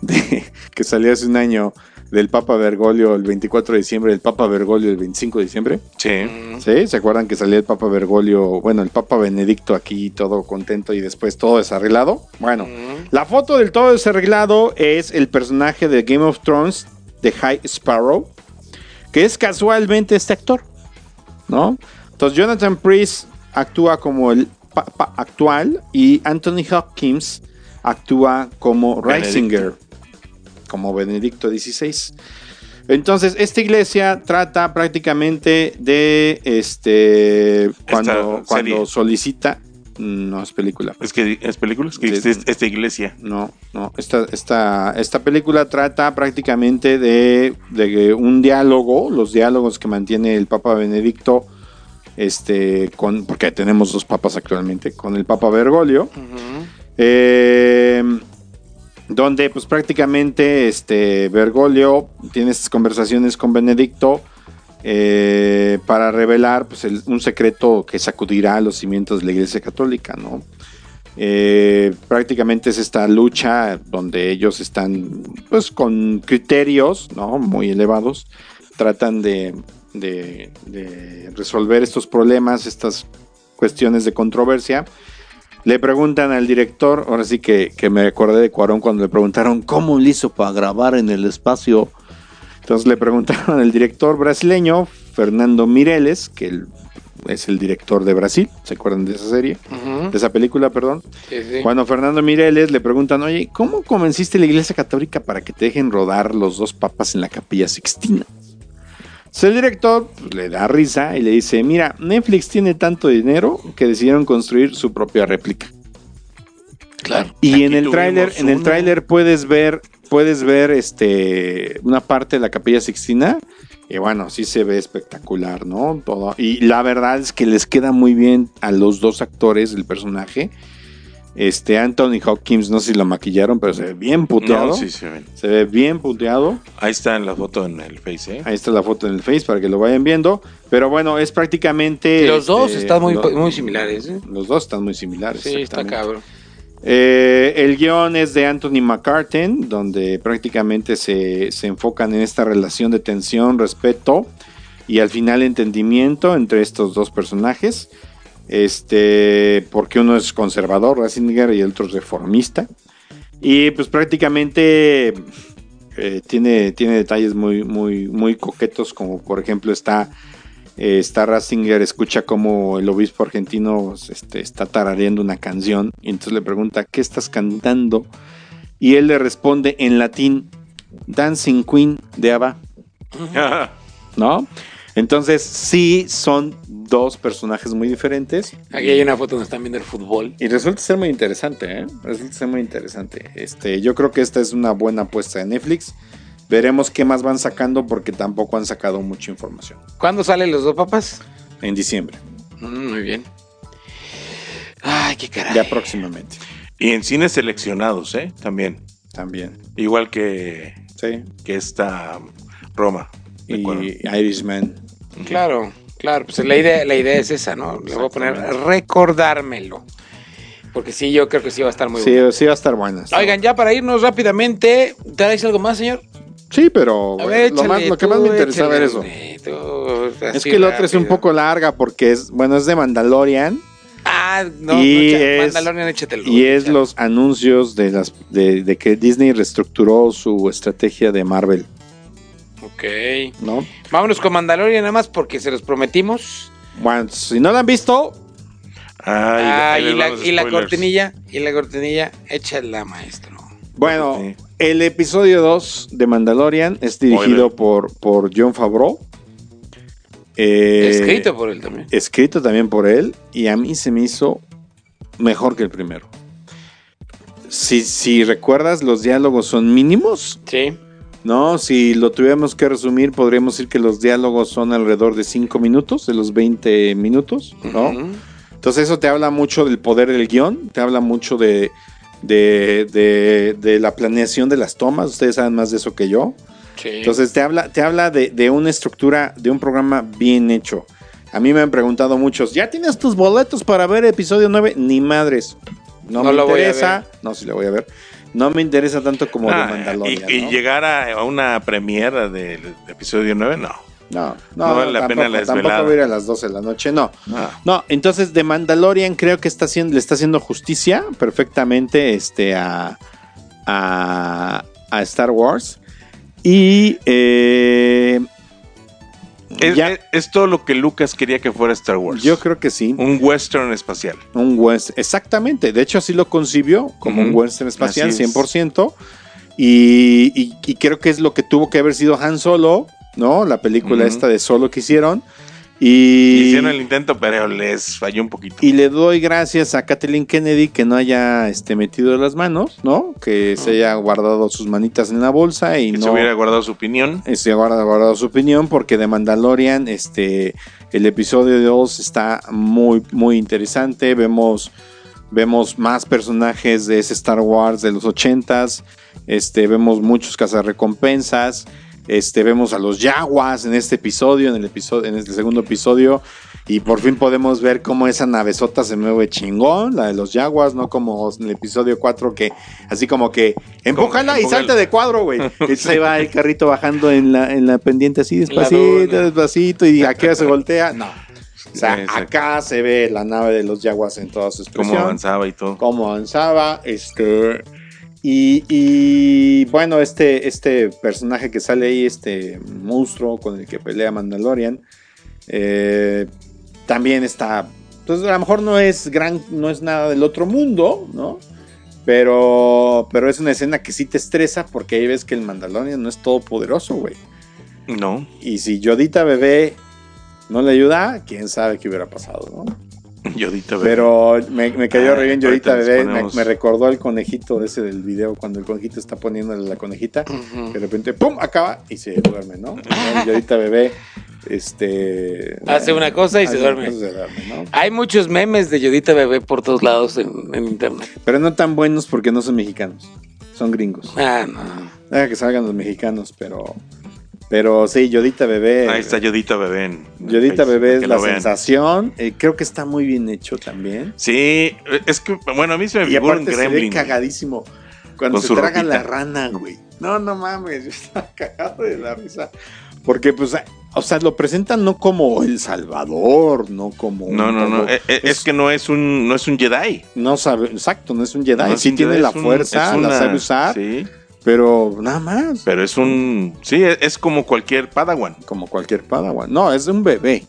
de, (laughs) que salió hace un año del Papa Bergoglio el 24 de diciembre, del Papa Bergoglio el 25 de diciembre? Sí. Mm. ¿Sí? ¿Se acuerdan que salía el Papa Bergoglio, bueno, el Papa Benedicto aquí todo contento y después todo desarreglado? Bueno, Mm. la foto del todo desarreglado es el personaje de Game of Thrones de High Sparrow, que es casualmente este actor, ¿no? Entonces Jonathan Priest actúa como el Papa actual y Anthony Hopkins actúa como. Reisinger, como Benedicto XVI. Entonces, esta iglesia trata prácticamente de este cuando, cuando solicita. No es película. Es que es películas que Sí. existe esta iglesia. No, no. Esta, esta, esta película trata prácticamente de, de un diálogo, los diálogos que mantiene el Papa Benedicto, este, con, porque tenemos dos papas actualmente, con el Papa Bergoglio. Eh, donde pues prácticamente este Bergoglio tiene estas conversaciones con Benedicto eh, para revelar pues, un secreto que sacudirá los cimientos de la Iglesia Católica, ¿no? Eh, prácticamente es esta lucha donde ellos están pues con criterios ¿no? muy elevados, tratan de resolver estos problemas, estas cuestiones de controversia. Le preguntan al director, ahora sí que, que me acordé de Cuarón cuando le preguntaron cómo le hizo para grabar en el espacio. Entonces le preguntaron al director brasileño, Fernando Mireles, que es el director de Brasil, ¿se acuerdan de esa serie? De esa película, perdón. Sí, sí. Cuando Fernando Mireles le preguntan, oye, ¿cómo convenciste a la Iglesia Católica para que te dejen rodar los dos papas en la capilla Sixtina? Entonces, el director pues, le da risa y le dice, mira, Netflix tiene tanto dinero que decidieron construir su propia réplica. Claro. Y en el tráiler, en el tráiler puedes ver, puedes ver este una parte de la Capilla Sixtina. Y bueno, sí se ve espectacular, ¿no? Todo. Y la verdad es que les queda muy bien a los dos actores del personaje. Este Anthony Hopkins, no sé si lo maquillaron, pero se ve bien puteado. No, sí, ven. Se ve bien puteado. Ahí está en la foto en el Face, ¿eh? Ahí está la foto en el Face para que lo vayan viendo. Pero bueno, es prácticamente. Los dos este, están muy, lo- muy similares. ¿eh? Los dos están muy similares. Sí, está cabrón. Eh, el guion es de Anthony McCartan, donde prácticamente se, se enfocan en esta relación de tensión, respeto y al final entendimiento entre estos dos personajes. Este, porque uno es conservador, Ratzinger, y el otro es reformista. Y pues prácticamente eh, tiene, tiene detalles muy, muy, muy coquetos, como por ejemplo está, eh, está Ratzinger, escucha como el obispo argentino este, está tarareando una canción, y entonces le pregunta, ¿qué estás cantando? Y él le responde en latín, Dancing Queen de Abba, (laughs) ¿no? Entonces sí son dos personajes muy diferentes. Aquí hay una foto donde están viendo el fútbol. Y resulta ser muy interesante, ¿eh? Resulta ser muy interesante. Este, yo creo que esta es una buena apuesta de Netflix. Veremos qué más van sacando porque tampoco han sacado mucha información. ¿Cuándo salen los dos papas? En diciembre, Mm, muy bien. Ay, qué caray. ya próximamente. Y en cines seleccionados, ¿eh? También. También. Igual que, Sí. que esta Roma. acuerdo. Y Irishman. Claro, claro. Pues la idea, la idea es esa, ¿no? Le voy a poner recordármelo. Porque sí, yo creo que sí va a estar muy Sí, bueno. sí va a estar buena. Oigan, ya para irnos rápidamente, ¿traes algo más, señor? Sí, pero lo, más, échale, lo que tú, más me interesa échale, ver eso. tú, Es que la otra es un poco larga porque es, bueno, es de Mandalorian Ah, no, Y no, echa- es- Mandalorian, échatelo. y es los anuncios de las de, de que Disney reestructuró su estrategia de Marvel, Ok. ¿no? Vámonos con Mandalorian nada más porque se los prometimos. Bueno, si no la han visto, Ay, Ah, y les la, van los y la cortinilla, y la cortinilla, échala, maestro. Bueno. El episodio 2 de Mandalorian es dirigido por, por John Favreau. Eh, Escrito por él también. escrito también por él. Y a mí se me hizo mejor que el primero. Si, si recuerdas, los diálogos son mínimos. Sí. ¿no? Si lo tuviéramos que resumir, podríamos decir que los diálogos son alrededor de 5 minutos, de los 20 minutos, ¿no? Entonces eso te habla mucho del poder del guion, te habla mucho de, de, de- de la planeación de las tomas, ustedes saben más de eso que yo. Sí. Entonces te habla, te habla de, de una estructura, de un programa bien hecho. A mí me han preguntado muchos, ¿ya tienes tus boletos para ver episodio 9? Ni madres. No, No me lo interesa. No, sí lo voy a ver. No me interesa tanto como Ah, de Mandalorian. y, llegar a, a una premiera del episodio 9, no. No, no, No vale la tampoco, pena la tampoco desvelada. voy a ir a las 12 de la noche, no. No, entonces de Mandalorian creo que está haciendo, le está haciendo justicia perfectamente este, a, a, a Star Wars. Y eh, Es, ya- es- es todo lo que Lucas quería que fuera Star Wars. yo creo que sí. Un western espacial. Un western, exactamente. De hecho, así lo concibió como un western espacial, es. 100%. Y, y- y creo que es lo que tuvo que haber sido Han Solo, ¿no? La película esta de Solo que hicieron. Y, Hicieron el intento, pero les falló un poquito. y le doy gracias a Kathleen Kennedy que no haya este, metido las manos, ¿no? Que se haya guardado sus manitas en la bolsa y que no se hubiera guardado su opinión. eh, se ha guardado, su opinión porque de Mandalorian este el episodio 2 está muy muy interesante vemos vemos más personajes de ese Star Wars de los 80s este vemos muchos cazarrecompensas este vemos a los Yaguas en este episodio en el episodio en este segundo episodio y por fin podemos ver cómo esa navezota se mueve chingón, la de los Yaguas, no como en el episodio 4 que así como que empújala y salte de cuadro, güey. Y se va el carrito bajando en la, en la pendiente así despacito, despacito y aquí se voltea. No. O sea, Exacto. acá se ve la nave de los Yaguas en toda su Cómo avanzaba y todo. cómo avanzaba, este y, y, bueno, este, este personaje que sale ahí, este monstruo con el que pelea Mandalorian, eh, también está, pues a lo mejor no es gran, no es nada del otro mundo, ¿no? Pero, pero es una escena que sí te estresa porque ahí ves que el Mandalorian no es todopoderoso, güey. No. Y si Yodita bebé no le ayuda, quién sabe qué hubiera pasado, ¿no? (laughs) Yodita bebé. Pero me, me cayó Ay, re bien Yodita bebé. Me, recordó el conejito ese del video, cuando el conejito está poniéndole la conejita. De repente, ¡pum! acaba y se duerme, ¿no? (laughs) Yodita bebé, este. Hace una cosa y se duerme. cosa y se duerme, ¿no? Hay muchos memes de Yodita Bebé por todos lados en, en internet. Pero no tan buenos porque no son mexicanos, son gringos. Ah, no. Deja que salgan los mexicanos, pero. Pero sí, Yodita bebé. Ahí está Yodita bebé. en- Yodita Facebook, bebé es la sensación. Eh, creo que está muy bien hecho también. Sí, es que, bueno, a mí se me figura un aparte se ve gremlin. cagadísimo. Cuando Con se su traga ropita. la rana, güey. No, no mames, (laughs) yo estaba cagado de la risa. Porque, pues, o sea, lo presentan no como El Salvador, no como. No, no, no. eh, eh, Es, que no es un, no es un Jedi. No sabe, exacto, no es un Jedi. No sí tiene Jedi, la un- fuerza, la sabe usar, Sí, pero nada más. pero es un. Sí, es, es como cualquier Padawan. Como cualquier padawan. No, es un bebé.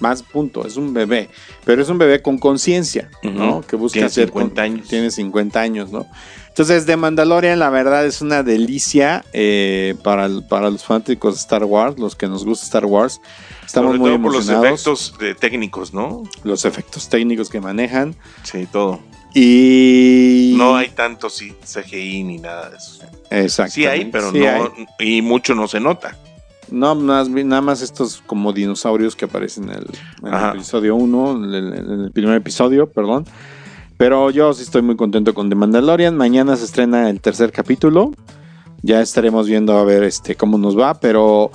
Más punto, es un bebé. Pero es un bebé con conciencia, ¿no? Que busca Tiene hacer. 50 con- años. Tiene 50 años, ¿no? Entonces, The Mandalorian, la verdad, es una delicia eh, para, para los fanáticos de Star Wars, los que nos gusta Star Wars. Estamos Sobre muy todo por los emocionados. efectos eh, técnicos, ¿no? los efectos técnicos que manejan. Sí, todo. Y. No hay tanto CGI ni nada de eso. Exacto. Sí hay, pero Sí no. hay. Y mucho no se nota. No, nada más, estos como dinosaurios que aparecen en el, en el Ajá. episodio 1, en el, en el primer episodio, perdón. Pero yo sí estoy muy contento con The Mandalorian. Mañana se estrena el tercer capítulo. Ya estaremos viendo a ver este cómo nos va, pero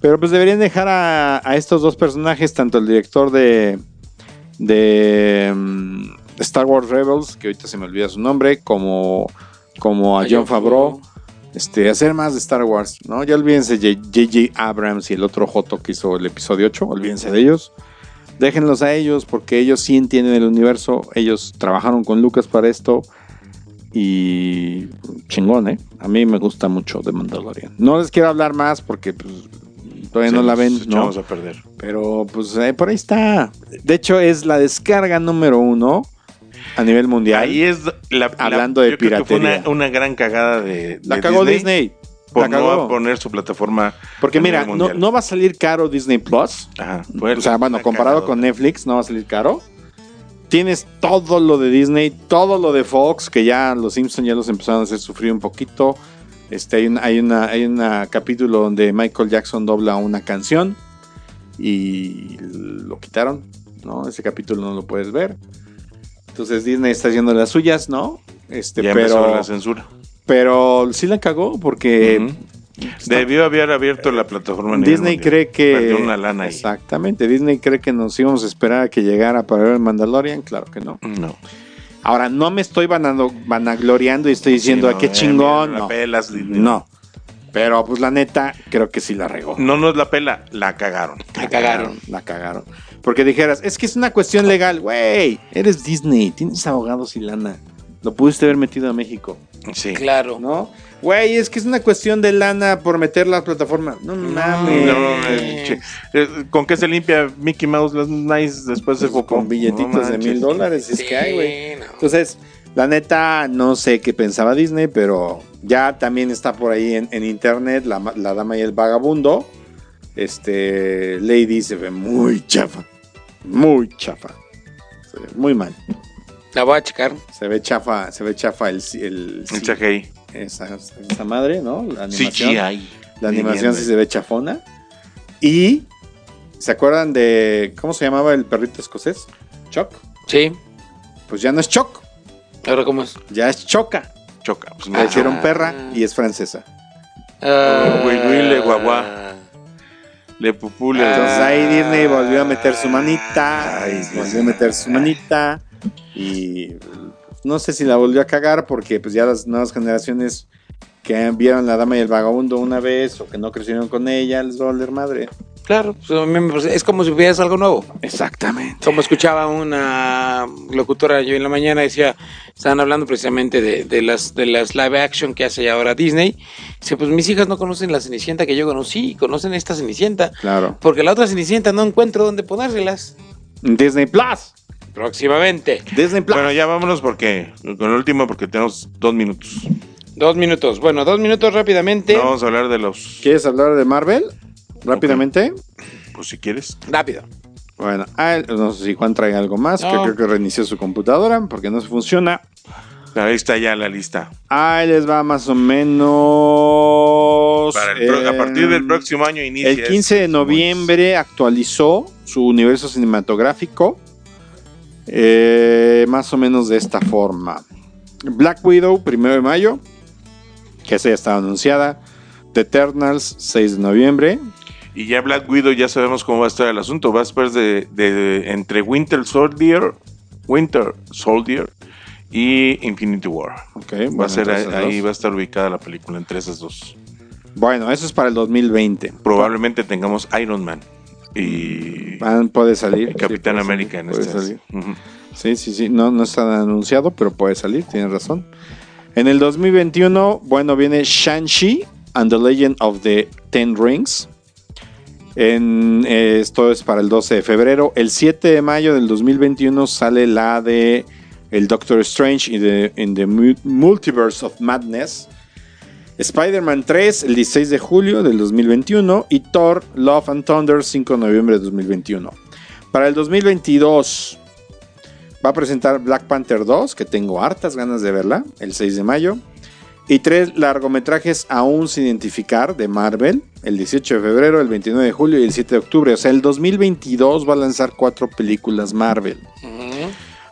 pero pues deberían dejar a, a estos dos personajes, tanto el director de de mm, Star Wars Rebels, que ahorita se me olvida su nombre, como como a, A John Favreau, este, hacer más de Star Wars, ¿no? Ya olvídense de J.J. Abrams y el otro Joto que hizo el episodio 8, olvídense de ellos. Déjenlos a ellos porque ellos sí entienden el universo, ellos trabajaron con Lucas para esto y chingón, ¿eh? A mí me gusta mucho The Mandalorian. No les quiero hablar más porque pues, todavía no la ven, ¿no? echamos a perder. Pero pues eh, por ahí está. De hecho es la descarga número uno a nivel mundial. Ahí es la, la- Hablando de yo creo que fue una, una gran cagada de, la de cagó Disney. por la no cagó. poner su plataforma. Porque a mira, no, no va a salir caro Disney Plus. Ajá, fue O sea, bueno, comparado con Netflix, no va a salir caro. Tienes todo lo de Disney, todo lo de Fox, que ya los Simpsons ya los empezaron a hacer sufrir un poquito. Este, hay, una, hay, una, hay una capítulo donde Michael Jackson dobla una canción y lo quitaron, ¿no? Ese capítulo no lo puedes ver. Entonces Disney está haciendo las suyas, ¿no? Este, Ya empezó pero, la censura. pero sí la cagó porque. Debió haber abierto la plataforma. a Disney cree que. Perdió una lana ahí. Exactamente. Disney cree que nos íbamos a esperar a que llegara para ver el Mandalorian. Claro que no. No. Ahora, no me estoy vanando- vanagloriando y estoy diciendo, Sí, "Ah, no, qué eh, chingón. mira, No. pelas, Disney. no. Pero, pues, la neta, creo que sí la regó. No nos la pela, la cagaron. La cagaron. La cagaron. Porque dijeras, es que es una cuestión legal. Güey, eres Disney. Tienes abogados y lana. Lo pudiste haber metido a México. Sí. Claro. ¿No? Güey, es que es una cuestión de lana por meter la plataforma. No mames. No, eh, eh, ¿Con qué se limpia Mickey Mouse las nice después de poco? con billetitos No de mil dólares. Es Sí, que hay, güey. no. Entonces, la neta, no sé qué pensaba Disney, pero ya también está por ahí en, en internet la dama y el vagabundo. Este, Lady se ve muy chafa. Muy chafa. Se ve muy mal. La voy a checar. Se ve chafa, se ve chafa el, el, El CGI. esa, esa madre, ¿no? La animación. CGI. La animación sí se ve chafona. Y, ¿se acuerdan de cómo se llamaba el perrito escocés? Choc. Sí. Pues ya no es Choc, Ahora, ¿cómo es? ya es Choca. Choca. Pues Le me hicieron Ah. perra y es francesa. Ah, güey, güey, le pupule. Entonces Ah. ahí Disney volvió a meter su manita. Ay, volvió a meter su manita. Y no sé si la volvió a cagar porque pues ya las nuevas generaciones que vieron La Dama y el Vagabundo una vez o que no crecieron con ella, les va a valer madre. Claro, pues, a mí me parece- es como si vieras algo nuevo. Exactamente. Como escuchaba una locutora yo en la mañana, decía, estaban hablando precisamente de, de las, de las live action que hace ahora Disney. Dice, pues mis hijas no conocen la Cenicienta que yo conocí, conocen esta Cenicienta. Claro. Porque la otra Cenicienta no encuentro dónde ponérselas. Disney Plus. Próximamente. Disney Plus. Bueno, ya vámonos porque con el último porque tenemos dos minutos. Dos minutos. Bueno, dos minutos rápidamente. No vamos a hablar de los. ¿Quieres hablar de Marvel? Rápidamente. Pues si quieres. Rápido. Bueno, ah, no sé si Juan trae algo más, que creo que reinició su computadora porque no se funciona. Ahí está ya la lista. Ahí les va más o menos. Para el pro- a partir del próximo año inicia. El 15 de este- noviembre actualizó su universo cinematográfico. eh, más o menos de esta forma. Black Widow, primero de mayo. Que esa ya estaba anunciada. The Eternals, 6 de noviembre. Y ya Black Widow ya sabemos cómo va a estar el asunto. Va a estar de, de- entre Winter Soldier, Winter Soldier y Infinity War. Ok, Va bueno, a ser ahí, dos. va a estar ubicada la película entre esas dos. Bueno, eso es para el 2020. Probablemente tengamos Iron Man y, puede salir. Capitán sí, puede América en este. salir. Sí, sí, sí. No, no está anunciado, pero puede salir, tienes razón. En el 2021, bueno, viene Shang-Chi and the Legend of the Ten Rings. En, eh, esto es para el 12 de febrero. El 7 de mayo del 2021 sale la de el Doctor Strange in the Mu- Multiverse of Madness. Spider-Man 3 el 16 de julio del 2021 y Thor Love and Thunder 5 de noviembre de 2021. Para el 2022 va a presentar Black Panther 2, que tengo hartas ganas de verla, el 6 de mayo. Y tres largometrajes aún sin identificar de Marvel, el 18 de febrero, el 29 de julio y el 7 de octubre. O sea, el 2022 va a lanzar cuatro películas Marvel.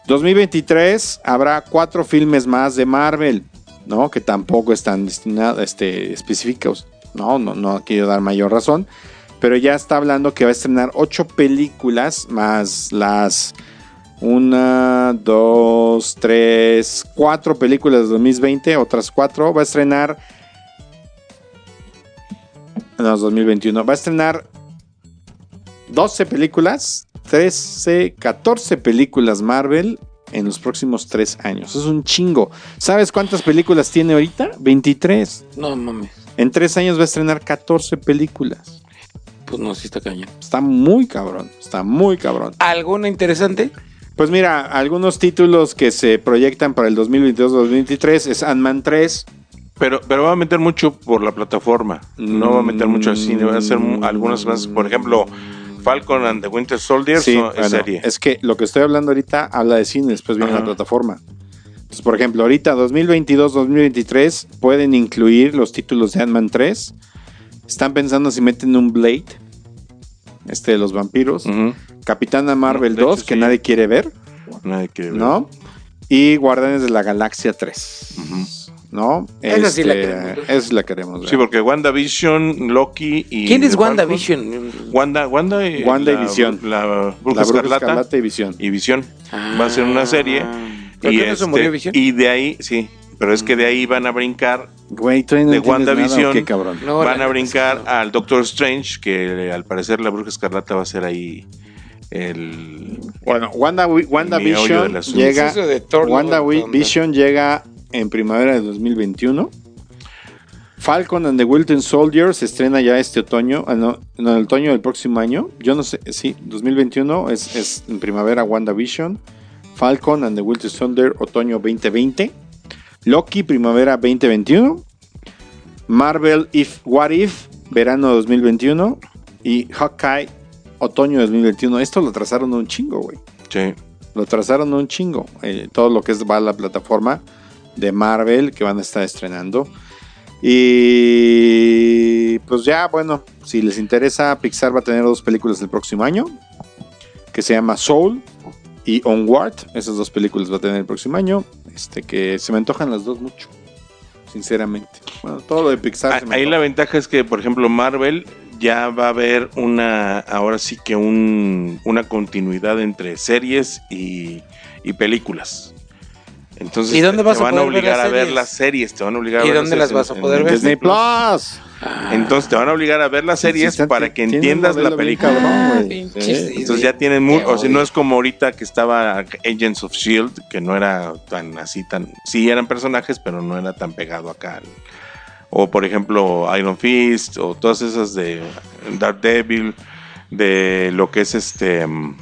2023 habrá cuatro filmes más de Marvel, ¿no? Que tampoco están destinados, este, específicos. No, no, no quiero dar mayor razón. Pero ya está hablando que va a estrenar ocho películas más las una, dos, tres, cuatro películas de 2020, otras cuatro. Va a estrenar. No, es 2021. Va a estrenar 12 películas, 13, 14 películas Marvel en los próximos tres años. Es un chingo. ¿Sabes cuántas películas tiene ahorita? 23. No mames. En tres años va a estrenar 14 películas. Pues no, sí está cañón. Está muy cabrón. Está muy cabrón. ¿Alguna interesante? Pues mira, algunos títulos que se proyectan para el 2022-2023 es Ant-Man 3. Pero, pero va a meter mucho por la plataforma. No va a meter mucho al cine. Va a hacer algunas más. Por ejemplo, Falcon and the Winter Soldier Sí, es bueno, serie. es que lo que estoy hablando ahorita habla de cine, después viene Ajá. la plataforma. Entonces, por ejemplo, ahorita 2022-2023 pueden incluir los títulos de Ant-Man 3. Están pensando si meten un Blade, este de los vampiros. Capitana Marvel hecho, 2, que sí. nadie quiere ver, Nadie quiere ver. ¿no? Y Guardianes de la Galaxia 3, ¿no? Esa sí la Este, queremos ver. Esa la queremos ver. Sí, porque WandaVision, Loki y. ¿Quién es WandaVision? Wanda, Wanda y, Wanda y la- Visión. La Bruja la Bruja Escarlata, Escarlata y Visión. y Visión. Va a ser una serie. ¿Pero y, qué no se murió Visión? y de ahí, sí. Pero es que de ahí van a brincar, Güey, no De WandaVision. ¿o qué cabrón? No, van a brincar no. al Doctor Strange, que al parecer la Bruja Escarlata va a ser ahí el. Bueno, Wanda, del asunto. llega. De Thor, no, WandaVision llega en primavera de 2021. Falcon and the Winter Soldier se estrena ya este otoño, ah, no, en el otoño del próximo año. Yo no sé, sí, 2021 es, es en primavera WandaVision. Falcon and the Winter Soldier, otoño 2020. Loki, primavera 2021. Marvel If What If, verano 2021. Y Hawkeye, otoño 2021. Esto lo trazaron un chingo, güey. Sí. Lo trazaron un chingo. eh, todo lo que es va a la plataforma de Marvel que van a estar estrenando. Y pues ya, bueno, si les interesa, Pixar va a tener dos películas el próximo año. Que se llama Soul y Onward. Esas dos películas va a tener el próximo año. Este que se me antojan las dos mucho. Sinceramente. Bueno, todo lo de Pixar. Se me Ahí la ventaja es que, por ejemplo, Marvel ya va a haber una, ahora sí que un, una continuidad entre series y, y películas. Entonces ¿Y dónde te- vas te a van a poder ver obligar las a ver las series, te van a obligar a ¿Y ver dónde las series vas a poder en ver? Disney Plus. Entonces te van a obligar a ver las series para que entiendas la película. cabrón, Sí. Entonces ya tienen muy, o sea, no es como ahorita que estaba Agents of Shield, que no era tan así tan, sí eran personajes, pero no era tan pegado acá. O por ejemplo Iron Fist o todas esas de Daredevil, de lo que es este, mm,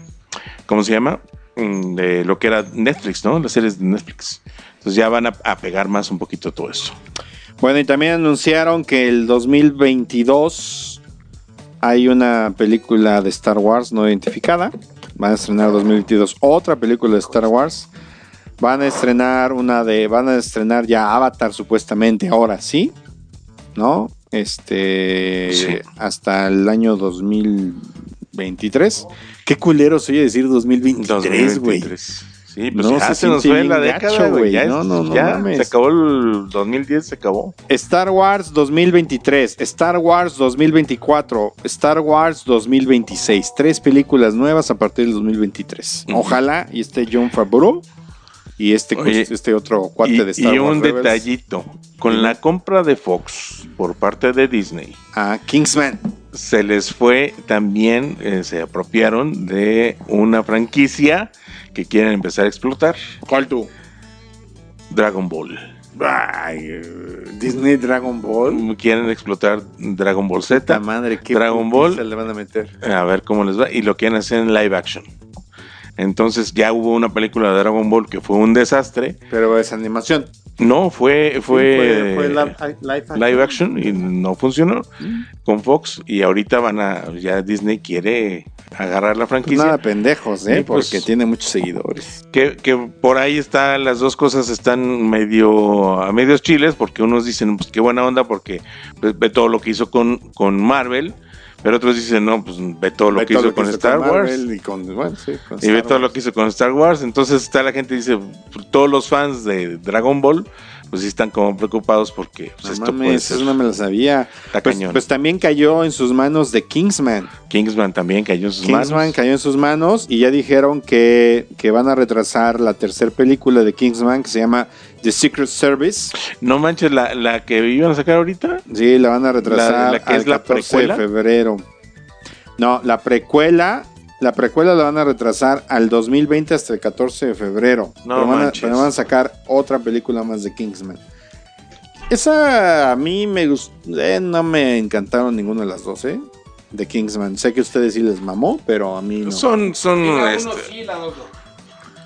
¿cómo se llama? Mm, De lo que era Netflix, ¿no? Las series de Netflix. Entonces ya van a, a pegar más un poquito todo eso. Bueno, y también anunciaron que el 2022 hay una película de Star Wars no identificada. Van a estrenar 2022 otra película de Star Wars. Van a estrenar una de. Van a estrenar ya Avatar, supuestamente, ahora sí. ¿No? Este. Sí. Hasta el año 2023. Qué culero soy decir 2023, güey. 2023. Sí, pues No, ya se se, nos fue la década, güey. Ya, No, no, no ya mames. se acabó el 2010, se acabó. Star Wars 2023, Star Wars 2024, Star Wars 2026. Tres películas nuevas a partir del 2023. Ujú. Ojalá y esté John Favreau y este, Oye, este otro cuate Y, de Star y un detallito. Con la compra de Fox por parte de Disney, Ah, Kingsman. se les fue también, eh, se apropiaron de una franquicia que quieren empezar a explotar. ¿Cuál tú? Dragon Ball. Ay, eh, Disney Dragon Ball. Quieren explotar Dragon Ball Z. madre, qué Dragon Ball. le van a meter. A ver cómo les va. Y lo quieren hacer en live action. Entonces ya hubo una película de Dragon Ball que fue un desastre. Pero es animación. No, fue, fue, fue, fue live, live action. live action y no funcionó con Fox. Y ahorita van a, ya Disney quiere agarrar la Pues franquicia. nada, pendejos, ¿eh? Pues- Porque tiene muchos seguidores. Que, que por ahí está, las dos cosas están medio a medios chiles, porque unos dicen, pues qué buena onda, porque pues, ve todo lo que hizo con, con Marvel, pero otros dicen, no, pues ve todo lo Ve que todo hizo con Star Wars. Y, con, bueno, sí, con Y ve todo lo que hizo con Star Wars. Entonces está la gente dice, todos los fans de Dragon Ball, pues sí están como preocupados porque pues, No esto puede mames, ser. eso no me lo sabía. Está Pues, cañón. pues también cayó en sus manos de Kingsman. Kingsman también cayó en sus Kingsman manos. cayó en sus manos y ya dijeron que, que van a retrasar la tercera película de Kingsman que se llama The Secret Service. No manches, la, la que iban a sacar ahorita. Sí, la van a retrasar ¿La- la que al es la 14 precuela? de febrero. No, la precuela, la precuela la van a retrasar al 2020 hasta el 14 de febrero. No pero, van a, manches. pero van a sacar otra película más de Kingsman. Esa a mí me gustó, no me encantaron ninguna de las dos, ¿eh? De Kingsman. Sé que a ustedes sí les mamó, pero a mí no. Son, son, La este, uno sí, la dos no.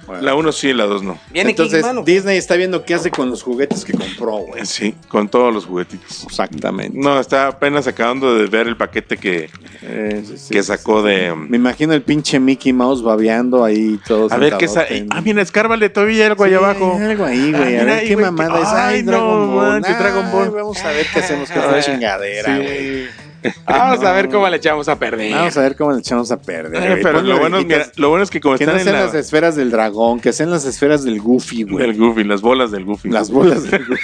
Bueno. la uno sí y la dos no. ¿Viene Entonces? Disney está viendo qué hace con los juguetes que compró, güey. Sí, con todos los juguetitos. Exactamente. No, está apenas acabando de ver el paquete que, Eh, sí, sí, que sacó sí. de... Me imagino el pinche Mickey Mouse babeando ahí todo A ver qué sale. en- Ah, mira, escárbale todavía algo Sí, allá abajo. hay algo ahí, güey. Ah, a mira ver ahí, qué güey, mamada que- es. Ay, ay, no Dragon Ball. manches, Dragon Ball. Ay, Vamos a ver qué hacemos con Ay, esta chingadera, sí. güey. Vamos a ver cómo le echamos a perder. Vamos a ver cómo le echamos a perder. Pero Ponle lo bueno, es, orejitas. mira, lo bueno es que como que están no en sean la, las esferas del dragón, que sean las esferas del Goofy, güey. del Goofy, las bolas del Goofy. Las bolas del (laughs) Goofy.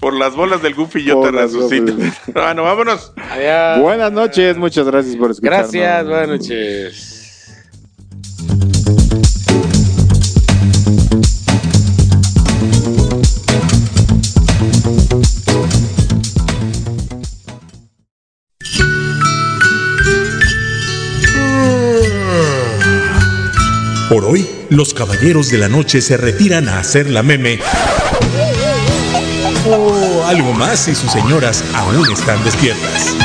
Por las bolas del Goofy yo Por te resucito. (laughs) Bueno, vámonos. Adiós. Buenas noches, muchas gracias por escucharnos. Gracias, buenas noches. Por hoy, los caballeros de la noche se retiran a hacer la meme. (laughs) O algo más si sus señoras aún están despiertas.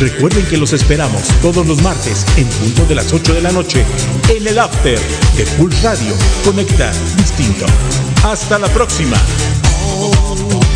Recuerden que los esperamos todos los martes en punto de las 8 de la noche en el After de Pulse Radio. Conecta distinto. Hasta la próxima. Oh,